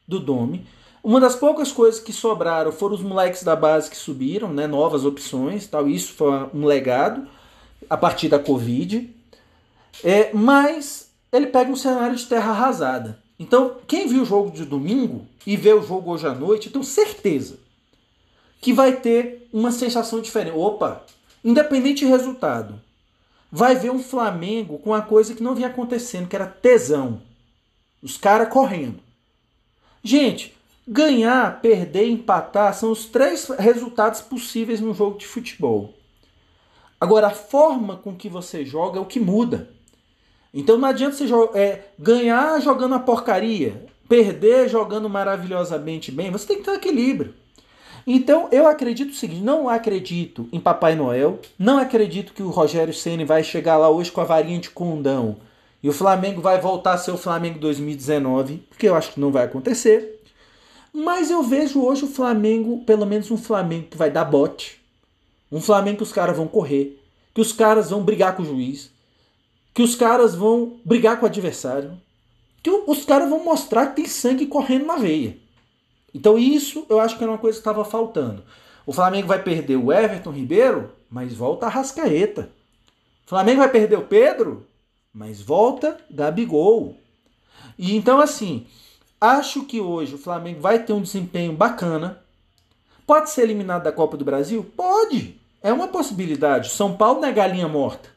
do Dome. Uma das poucas coisas que sobraram foram os moleques da base que subiram, né, novas opções, tal. Isso foi um legado a partir da Covid. É, mas ele pega um cenário de terra arrasada. Então, quem viu o jogo de domingo e vê o jogo hoje à noite, eu tenho certeza que vai ter uma sensação diferente. Opa, independente de resultado, vai ver um Flamengo com uma coisa que não vinha acontecendo, que era tesão. Os caras correndo. Gente, ganhar, perder, empatar são os três resultados possíveis no jogo de futebol. Agora, a forma com que você joga é o que muda. Então não adianta você é, ganhar jogando a porcaria, perder jogando maravilhosamente bem. Você tem que ter um equilíbrio. Então eu acredito o seguinte: não acredito em Papai Noel, não acredito que o Rogério Ceni vai chegar lá hoje com a varinha de condão E o Flamengo vai voltar a ser o Flamengo 2019, porque eu acho que não vai acontecer. Mas eu vejo hoje o Flamengo, pelo menos um Flamengo que vai dar bote. Um Flamengo que os caras vão correr, que os caras vão brigar com o juiz, que os caras vão brigar com o adversário, que os caras vão mostrar que tem sangue correndo na veia. Então isso eu acho que era uma coisa que estava faltando. O Flamengo vai perder o Everton Ribeiro, mas volta a Rascaeta. O Flamengo vai perder o Pedro, mas volta Gabigol. E então assim, acho que hoje o Flamengo vai ter um desempenho bacana. Pode ser eliminado da Copa do Brasil? Pode. É uma possibilidade. São Paulo não é galinha morta.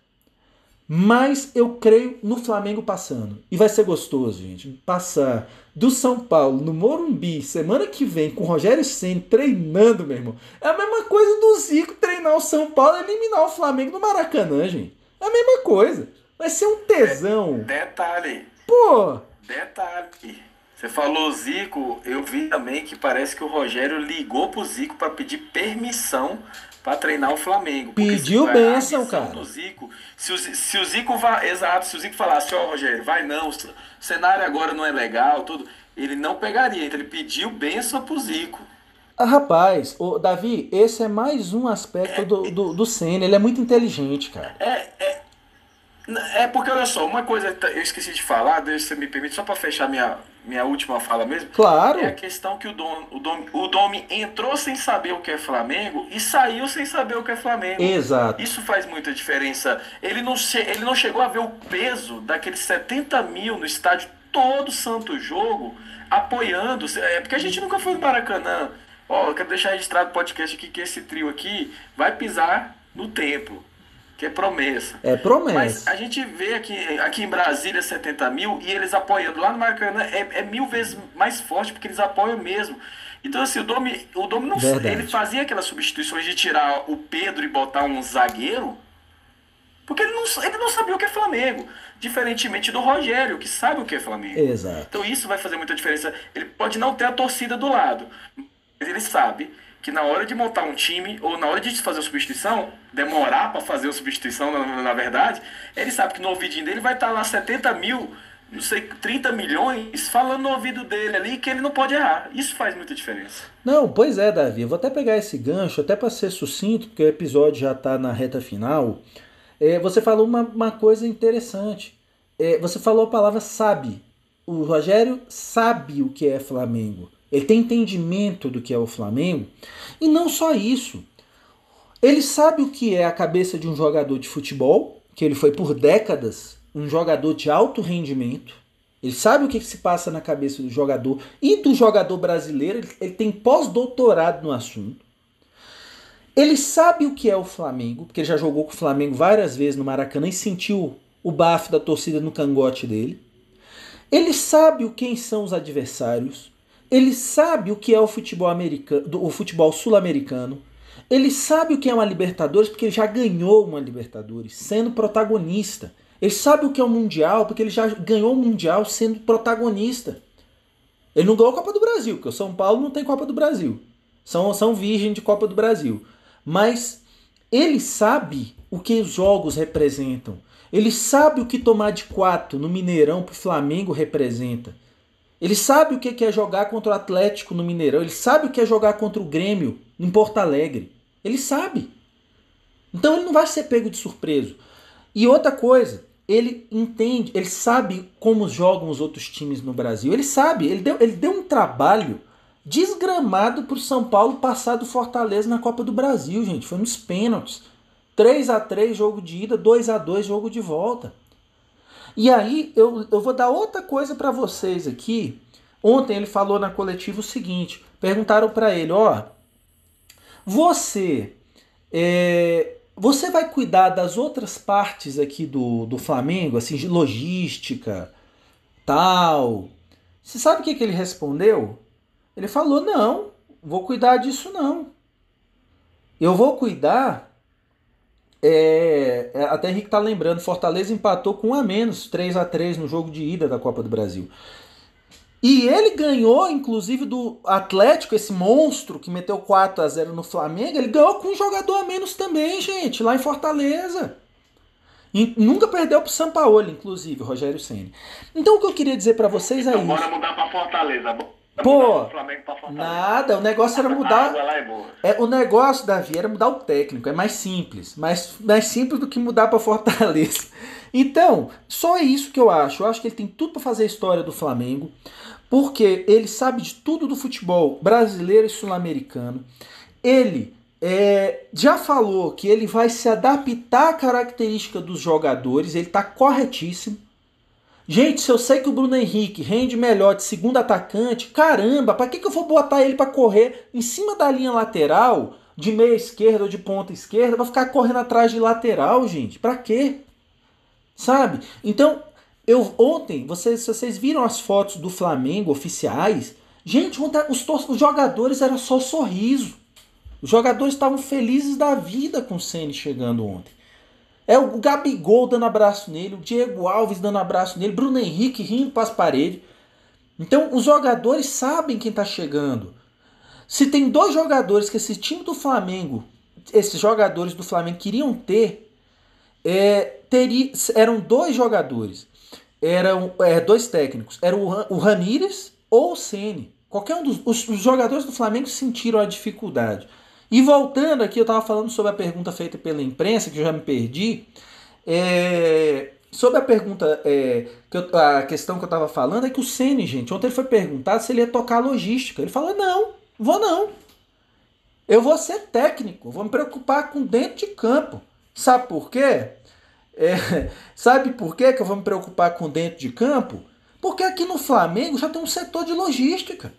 Mas eu creio no Flamengo passando. E vai ser gostoso, gente. Passar do São Paulo no Morumbi semana que vem com o Rogério Senna treinando, meu irmão. É a mesma coisa do Zico treinar o São Paulo e eliminar o Flamengo no Maracanã, gente. É a mesma coisa. Vai ser um tesão. Detalhe. Pô! Detalhe. Você falou Zico, eu vi também que parece que o Rogério ligou pro Zico para pedir permissão para treinar o Flamengo. Pediu bênção, cara. Do Zico, se, o, se o Zico exato, se o Zico falasse, ó, oh, Rogério, vai não, o cenário agora não é legal, tudo, ele não pegaria, então ele pediu bênção pro Zico. Ah, rapaz, o Davi, esse é mais um aspecto é, do, do, do Senna, ele é muito inteligente, cara. É, é, é porque, olha só, uma coisa eu esqueci de falar, deixa você me permite, só para fechar minha, minha última fala mesmo. Claro. É a questão que o Domi, o, Domi, o Domi entrou sem saber o que é Flamengo e saiu sem saber o que é Flamengo. Exato. Isso faz muita diferença. Ele não, ele não chegou a ver o peso daqueles 70 mil no estádio todo santo jogo apoiando. É porque a gente nunca foi no Maracanã. Ó, eu quero deixar registrado o podcast aqui que esse trio aqui vai pisar no templo que é promessa. É promessa. Mas a gente vê aqui, aqui em Brasília 70 mil e eles apoiando. Lá no Maracanã é, é mil vezes mais forte porque eles apoiam mesmo. Então, assim, o Domi, o Domi não Verdade. ele fazia aquelas substituições de tirar o Pedro e botar um zagueiro, porque ele não, ele não sabia o que é Flamengo. Diferentemente do Rogério, que sabe o que é Flamengo. Exato. Então, isso vai fazer muita diferença. Ele pode não ter a torcida do lado, mas ele sabe que na hora de montar um time, ou na hora de fazer a substituição, demorar para fazer a substituição, na, na, verdade, ele sabe que no ouvidinho dele vai estar tá lá 70 mil, não sei, 30 milhões, falando no ouvido dele ali que ele não pode errar. Isso faz muita diferença. Não, pois é, Davi. Eu vou até pegar esse gancho, até para ser sucinto, porque o episódio já está na reta final. É, você falou uma, uma coisa interessante. É, você falou a palavra sabe. O Rogério sabe o que é Flamengo. Ele tem entendimento do que é o Flamengo. E não só isso. Ele sabe o que é a cabeça de um jogador de futebol, que ele foi por décadas um jogador de alto rendimento. Ele sabe o que, se passa na cabeça do jogador e do jogador brasileiro. Ele, tem pós-doutorado no assunto. Ele sabe o que é o Flamengo, porque ele já jogou com o Flamengo várias vezes no Maracanã e sentiu o bafo da torcida no cangote dele. Ele sabe quem são os adversários. Ele sabe o que é o futebol americano, o futebol sul-americano. Ele sabe o que é uma Libertadores porque ele já ganhou uma Libertadores sendo protagonista. Ele sabe o que é o um Mundial porque ele já ganhou o um Mundial sendo protagonista. Ele não ganhou a Copa do Brasil, porque o São Paulo não tem Copa do Brasil. São, são virgem de Copa do Brasil. Mas ele sabe o que os jogos representam. Ele sabe o que tomar de quatro no Mineirão para o Flamengo representa. Ele sabe o que é jogar contra o Atlético no Mineirão. Ele sabe o que é jogar contra o Grêmio em Porto Alegre. Ele sabe. Então ele não vai ser pego de surpresa. E outra coisa, ele entende, ele sabe como jogam os outros times no Brasil. Ele sabe, ele deu, ele deu um trabalho desgramado para o São Paulo passar do Fortaleza na Copa do Brasil, gente. Foi nos pênaltis. 3 a 3 jogo de ida, 2 a 2 jogo de volta. E aí eu, eu vou dar outra coisa para vocês aqui. Ontem ele falou na coletiva o seguinte: perguntaram para ele, ó, você é, você vai cuidar das outras partes aqui do, do Flamengo, assim, de logística, tal. Você sabe o que, que ele respondeu? Ele falou: não, vou cuidar disso não. Eu vou cuidar é, é, até Henrique tá lembrando, Fortaleza empatou com um a menos, 3 a 3 no jogo de ida da Copa do Brasil. E ele ganhou, inclusive, do Atlético, esse monstro que meteu 4 a 0 no Flamengo, ele ganhou com um jogador a menos também, gente, lá em Fortaleza. E nunca perdeu pro Sampaoli, inclusive, Rogério Ceni. Então o que eu queria dizer para vocês é então, isso. Bora mudar pra Fortaleza. Pô. Nada, o negócio era mudar. é. É, o negócio, Davi, era mudar o técnico. É mais simples. Mais, mais simples do que mudar para Fortaleza. Então, só é isso que eu acho. Eu acho que ele tem tudo para fazer a história do Flamengo. Porque ele sabe de tudo do futebol brasileiro e sul-americano. Ele é, já falou que ele vai se adaptar à característica dos jogadores. Ele está corretíssimo. Gente, se eu sei que o Bruno Henrique rende melhor de segundo atacante, caramba, para que, que eu vou botar ele para correr em cima da linha lateral, de meia esquerda ou de ponta esquerda, para ficar correndo atrás de lateral, gente? Para quê? Sabe? Então, eu ontem, vocês, vocês viram as fotos do Flamengo oficiais? Gente, os, os jogadores era só sorriso. Os jogadores estavam felizes da vida com o Ceni chegando ontem. É o Gabigol dando abraço nele, o Diego Alves dando abraço nele, Bruno Henrique rindo para as paredes. Então os jogadores sabem quem está chegando. Se tem dois jogadores que esse time do Flamengo, esses jogadores do Flamengo queriam ter, é, eram dois jogadores, eram é, dois técnicos, era o, o Ramírez ou o Ceni. Qualquer um dos os, os jogadores do Flamengo sentiram a dificuldade. E voltando aqui, eu estava falando sobre a pergunta feita pela imprensa, que eu já me perdi. É, sobre a pergunta, é, que eu, a questão que eu estava falando é que o Ceni, gente, ontem ele foi perguntado se ele ia tocar logística. Ele falou: não, vou não. Eu vou ser técnico, vou me preocupar com dentro de campo. Sabe por quê? É, sabe por quê que eu vou me preocupar com dentro de campo? Porque aqui no Flamengo já tem um setor de logística.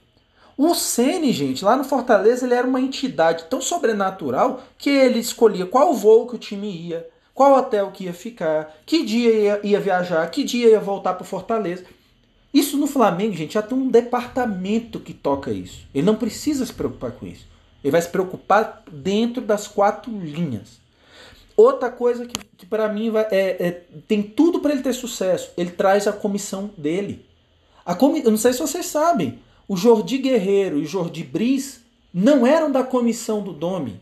O Ceni, gente, lá no Fortaleza, ele era uma entidade tão sobrenatural que ele escolhia qual voo que o time ia, qual hotel que ia ficar, que dia ia, ia viajar, que dia ia voltar para Fortaleza. Isso no Flamengo, gente, já tem um departamento que toca isso. Ele não precisa se preocupar com isso. Ele vai se preocupar dentro das quatro linhas. Outra coisa que, que para mim vai, é, é, tem tudo para ele ter sucesso. Ele traz a comissão dele. A comi Eu não sei se vocês sabem. O Jordi Guerreiro e o Jordi Briz não eram da comissão do Domi.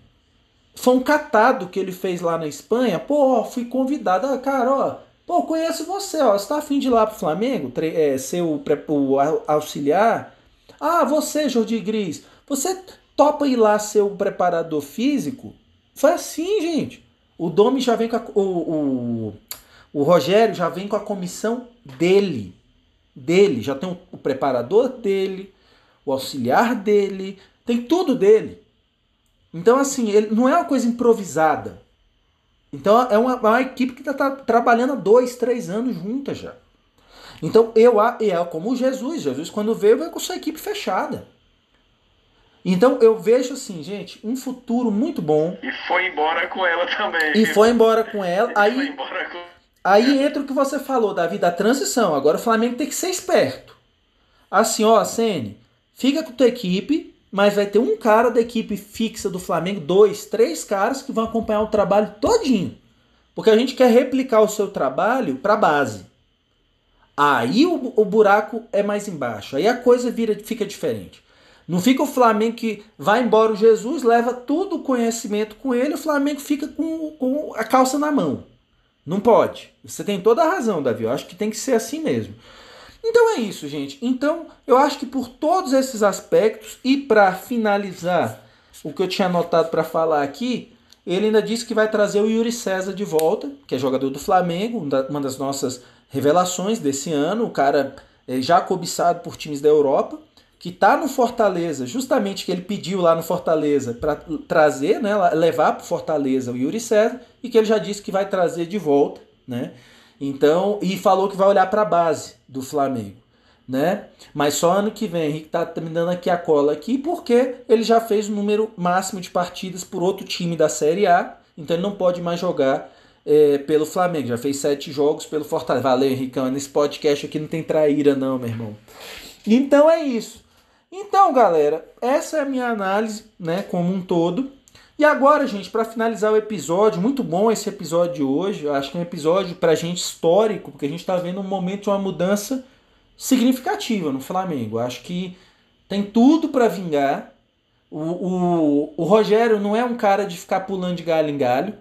Foi um catado que ele fez lá na Espanha. Pô, fui convidado. Ah, cara, ó, pô, conheço você, ó. Você tá afim de ir lá pro Flamengo? É, ser o, o auxiliar? Ah, você, Jordi Gris, você topa ir lá ser o preparador físico? Foi assim, gente. O Domi já vem com a, o, o, o Rogério já vem com a comissão dele. Dele. Já tem o, o preparador dele, o auxiliar dele, tem tudo dele. Então, assim, ele não é uma coisa improvisada. Então, é uma, uma equipe que está trabalhando há dois, três anos junta já. Então, eu e é como Jesus. Jesus, quando veio, veio com sua equipe fechada. Então, eu vejo assim, gente, um futuro muito bom. E foi embora com ela também. E foi embora com ela. E aí, embora com... aí entra o que você falou, Davi, da transição. Agora o Flamengo tem que ser esperto. Assim, ó, Sene, fica com tua equipe, mas vai ter um cara da equipe fixa do Flamengo, dois, três caras que vão acompanhar o trabalho todinho. Porque a gente quer replicar o seu trabalho para base. Aí o, o, buraco é mais embaixo. Aí a coisa vira, fica diferente. Não fica o Flamengo que vai embora o Jesus, leva todo o conhecimento com ele, o Flamengo fica com, com a calça na mão. Não pode. Você tem toda a razão, Davi. Eu acho que tem que ser assim mesmo. Então é isso, gente. Então, eu acho que por todos esses aspectos e para finalizar o que eu tinha anotado para falar aqui, ele ainda disse que vai trazer o Yuri César de volta, que é jogador do Flamengo, uma das nossas revelações desse ano, o cara é já cobiçado por times da Europa, que está no Fortaleza, justamente que ele pediu lá no Fortaleza para trazer, né, levar para Fortaleza o Yuri César, e que ele já disse que vai trazer de volta, né? Então, e falou que vai olhar para a base do Flamengo, né? Mas só ano que vem, Henrique tá me dando aqui a cola aqui, porque ele já fez o número máximo de partidas por outro time da Série A, então ele não pode mais jogar é, pelo Flamengo. Já fez sete jogos pelo Fortaleza. Valeu, Henricão. Nesse podcast aqui não tem traíra, não, meu irmão. Então é isso. Então, galera, essa é a minha análise, né, como um todo. E agora, gente, para finalizar o episódio, muito bom esse episódio de hoje. Eu acho que é um episódio para a gente histórico, porque a gente está vendo um momento de uma mudança significativa no Flamengo. Eu acho que tem tudo para vingar. O, o, o Rogério não é um cara de ficar pulando de galho em galho.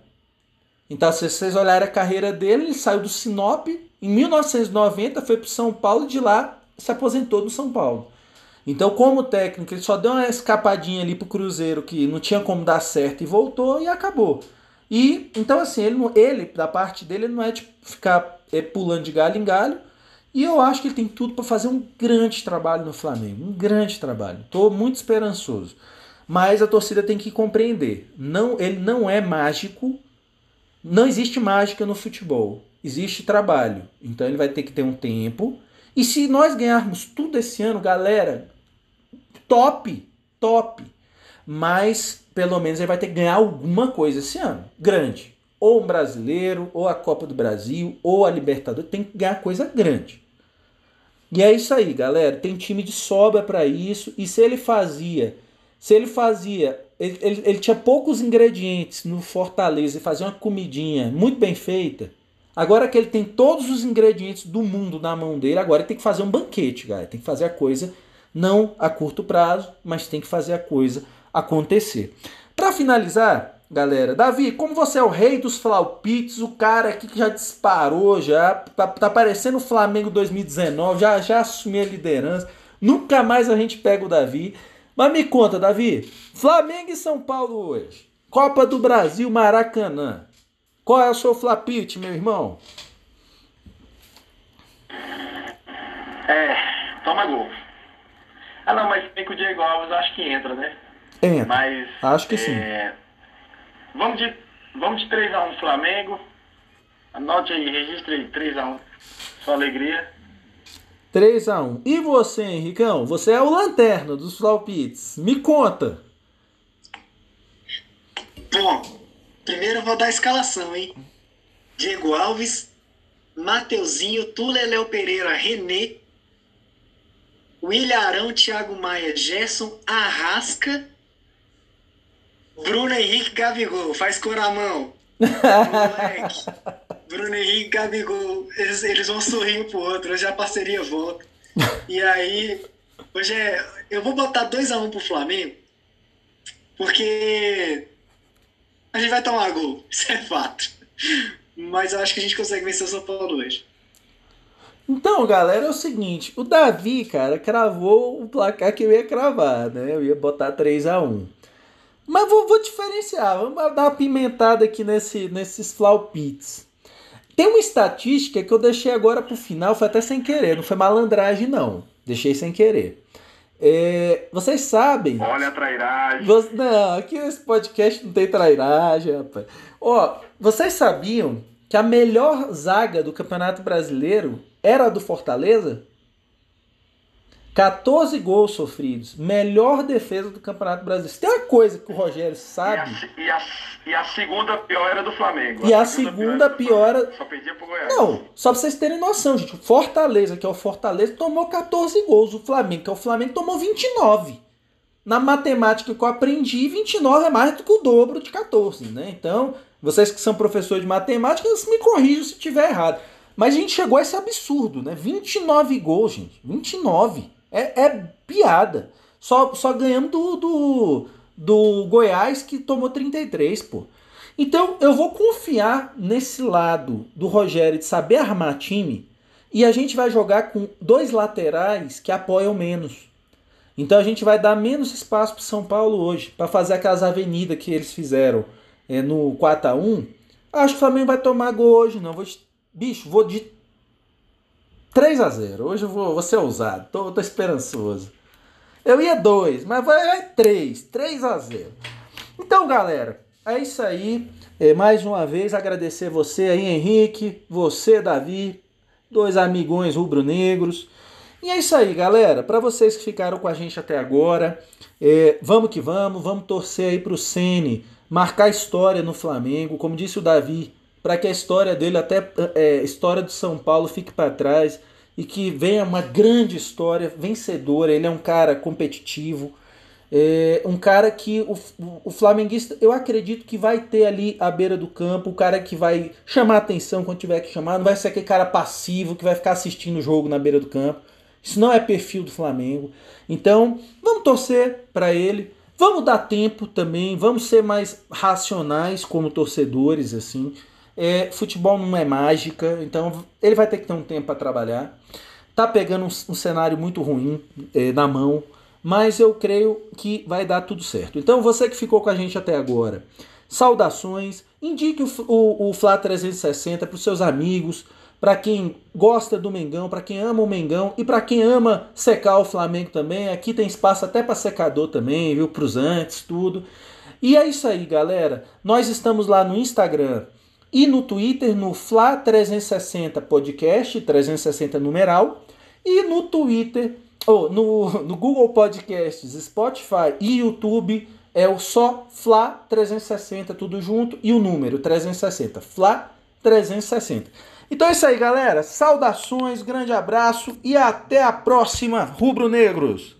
Então, se vocês olharem a carreira dele, ele saiu do Sinop em 1990, foi para São Paulo e de lá se aposentou no São Paulo. Então, como técnico, ele só deu uma escapadinha ali pro Cruzeiro que não tinha como dar certo e voltou e acabou. E então assim, ele, ele da parte dele, ele não é de ficar é, pulando de galho em galho. E eu acho que ele tem tudo para fazer um grande trabalho no Flamengo, um grande trabalho. Estou muito esperançoso. Mas a torcida tem que compreender, não, ele não é mágico. Não existe mágica no futebol. Existe trabalho. Então ele vai ter que ter um tempo. E se nós ganharmos tudo esse ano, galera, top, top. Mas pelo menos ele vai ter que ganhar alguma coisa esse ano, grande. Ou um brasileiro, ou a Copa do Brasil, ou a Libertadores, tem que ganhar coisa grande. E é isso aí, galera. Tem time de sobra para isso. E se ele fazia, se ele fazia, ele, ele, ele, tinha poucos ingredientes no Fortaleza e fazia uma comidinha muito bem feita. Agora que ele tem todos os ingredientes do mundo na mão dele, agora ele tem que fazer um banquete, galera. Tem que fazer a coisa não a curto prazo, mas tem que fazer a coisa acontecer. Para finalizar, galera, Davi, como você é o rei dos flaupites, o cara aqui que já disparou, já tá, tá parecendo o Flamengo 2019, já, já assumiu a liderança, nunca mais a gente pega o Davi. Mas me conta, Davi, Flamengo e São Paulo hoje, Copa do Brasil, Maracanã. Qual é o seu flapite, meu irmão? É, toma gol. Ah não, mas tem que o Diego Alves acho que entra, né? Entra. Mas. Acho que é, sim. Vamos de, vamos de 3x1 Flamengo. Anote aí, registre aí, 3x1. Sua alegria. 3x1. E você, Henricão? Você é o lanterna dos Flaupites. Me conta. Bom, primeiro eu vou dar a escalação, hein? Diego Alves, Mateuzinho, Léo Pereira, René, William Arão, Thiago Maia, Gerson, Arrasca, Bruno Henrique, Gabigol. Faz coramão. Moleque. Bruno Henrique, Gabigol. Eles, eles vão sorrir um pro outro. Hoje a parceria volta. E aí, hoje é. Eu vou botar 2x1 um pro Flamengo. Porque a gente vai tomar gol. Isso é fato. Mas eu acho que a gente consegue vencer o São Paulo hoje. Então, galera, é o seguinte, o Davi, cara, cravou o placar que eu ia cravar, né? Eu ia botar 3 a 1 Mas vou, vou diferenciar, vamos dar uma pimentada aqui nesse, nesses flaupits. Tem uma estatística que eu deixei agora pro final, foi até sem querer, não foi malandragem não, deixei sem querer. É, vocês sabem... Olha a trairagem. Você, não, aqui nesse podcast não tem trairagem, rapaz. Ó, vocês sabiam que a melhor zaga do Campeonato Brasileiro era do Fortaleza? 14 gols sofridos. Melhor defesa do Campeonato Brasileiro. Se tem uma coisa que o Rogério sabe. E a, e a, e a segunda pior era do Flamengo. E a, a segunda, pior era. Só perdia pro Goiás. Não, só pra vocês terem noção, gente. O Fortaleza, que é o Fortaleza, tomou 14 gols. O Flamengo, que é o Flamengo, tomou 29. Na matemática que eu aprendi, 29 é mais do que o dobro de 14, né? Então, vocês que são professores de matemática, me corrijam se estiver errado. Mas a gente chegou a esse absurdo, né? 29 gols, gente. 29. É, é piada. Só, só ganhamos do, do, do Goiás, que tomou 33, pô. Então eu vou confiar nesse lado do Rogério de saber armar time e a gente vai jogar com dois laterais que apoiam menos. Então a gente vai dar menos espaço para São Paulo hoje, para fazer aquelas avenidas que eles fizeram é, no 4 a 1 Acho que o Flamengo vai tomar gol hoje, não. Vou Bicho, vou de 3 a 0 Hoje eu vou, vou ser ousado, tô, tô esperançoso. Eu ia 2, mas vai 3. 3 a 0 Então, galera, é isso aí. É, mais uma vez, agradecer você aí, Henrique, você, Davi, dois amigões rubro-negros. E é isso aí, galera. Para vocês que ficaram com a gente até agora, é, vamos que vamos, vamos torcer aí pro Sene marcar história no Flamengo. Como disse o Davi, para que a história dele, até é, história do São Paulo, fique para trás e que venha uma grande história vencedora. Ele é um cara competitivo, é um cara que o, o flamenguista, eu acredito que vai ter ali à beira do campo, o cara que vai chamar atenção quando tiver que chamar, não vai ser aquele cara passivo que vai ficar assistindo o jogo na beira do campo. Isso não é perfil do Flamengo. Então, vamos torcer para ele. Vamos dar tempo também, vamos ser mais racionais como torcedores assim. É, futebol não é mágica, então ele vai ter que ter um tempo para trabalhar. Tá pegando um, um cenário muito ruim é, na mão, mas eu creio que vai dar tudo certo. Então você que ficou com a gente até agora, saudações, indique o, o, o Fla 360 para os seus amigos, para quem gosta do Mengão, para quem ama o Mengão e para quem ama secar o Flamengo também. Aqui tem espaço até para secador também, viu? Para os antes, tudo. E é isso aí, galera. Nós estamos lá no Instagram e no Twitter, no Fla360 Podcast, 360 numeral, e no Twitter, ou no, no Google Podcasts, Spotify e YouTube, é o só Fla360, tudo junto, e o número 360, Fla360. Então é isso aí, galera. Saudações, grande abraço e até a próxima, rubro-negros.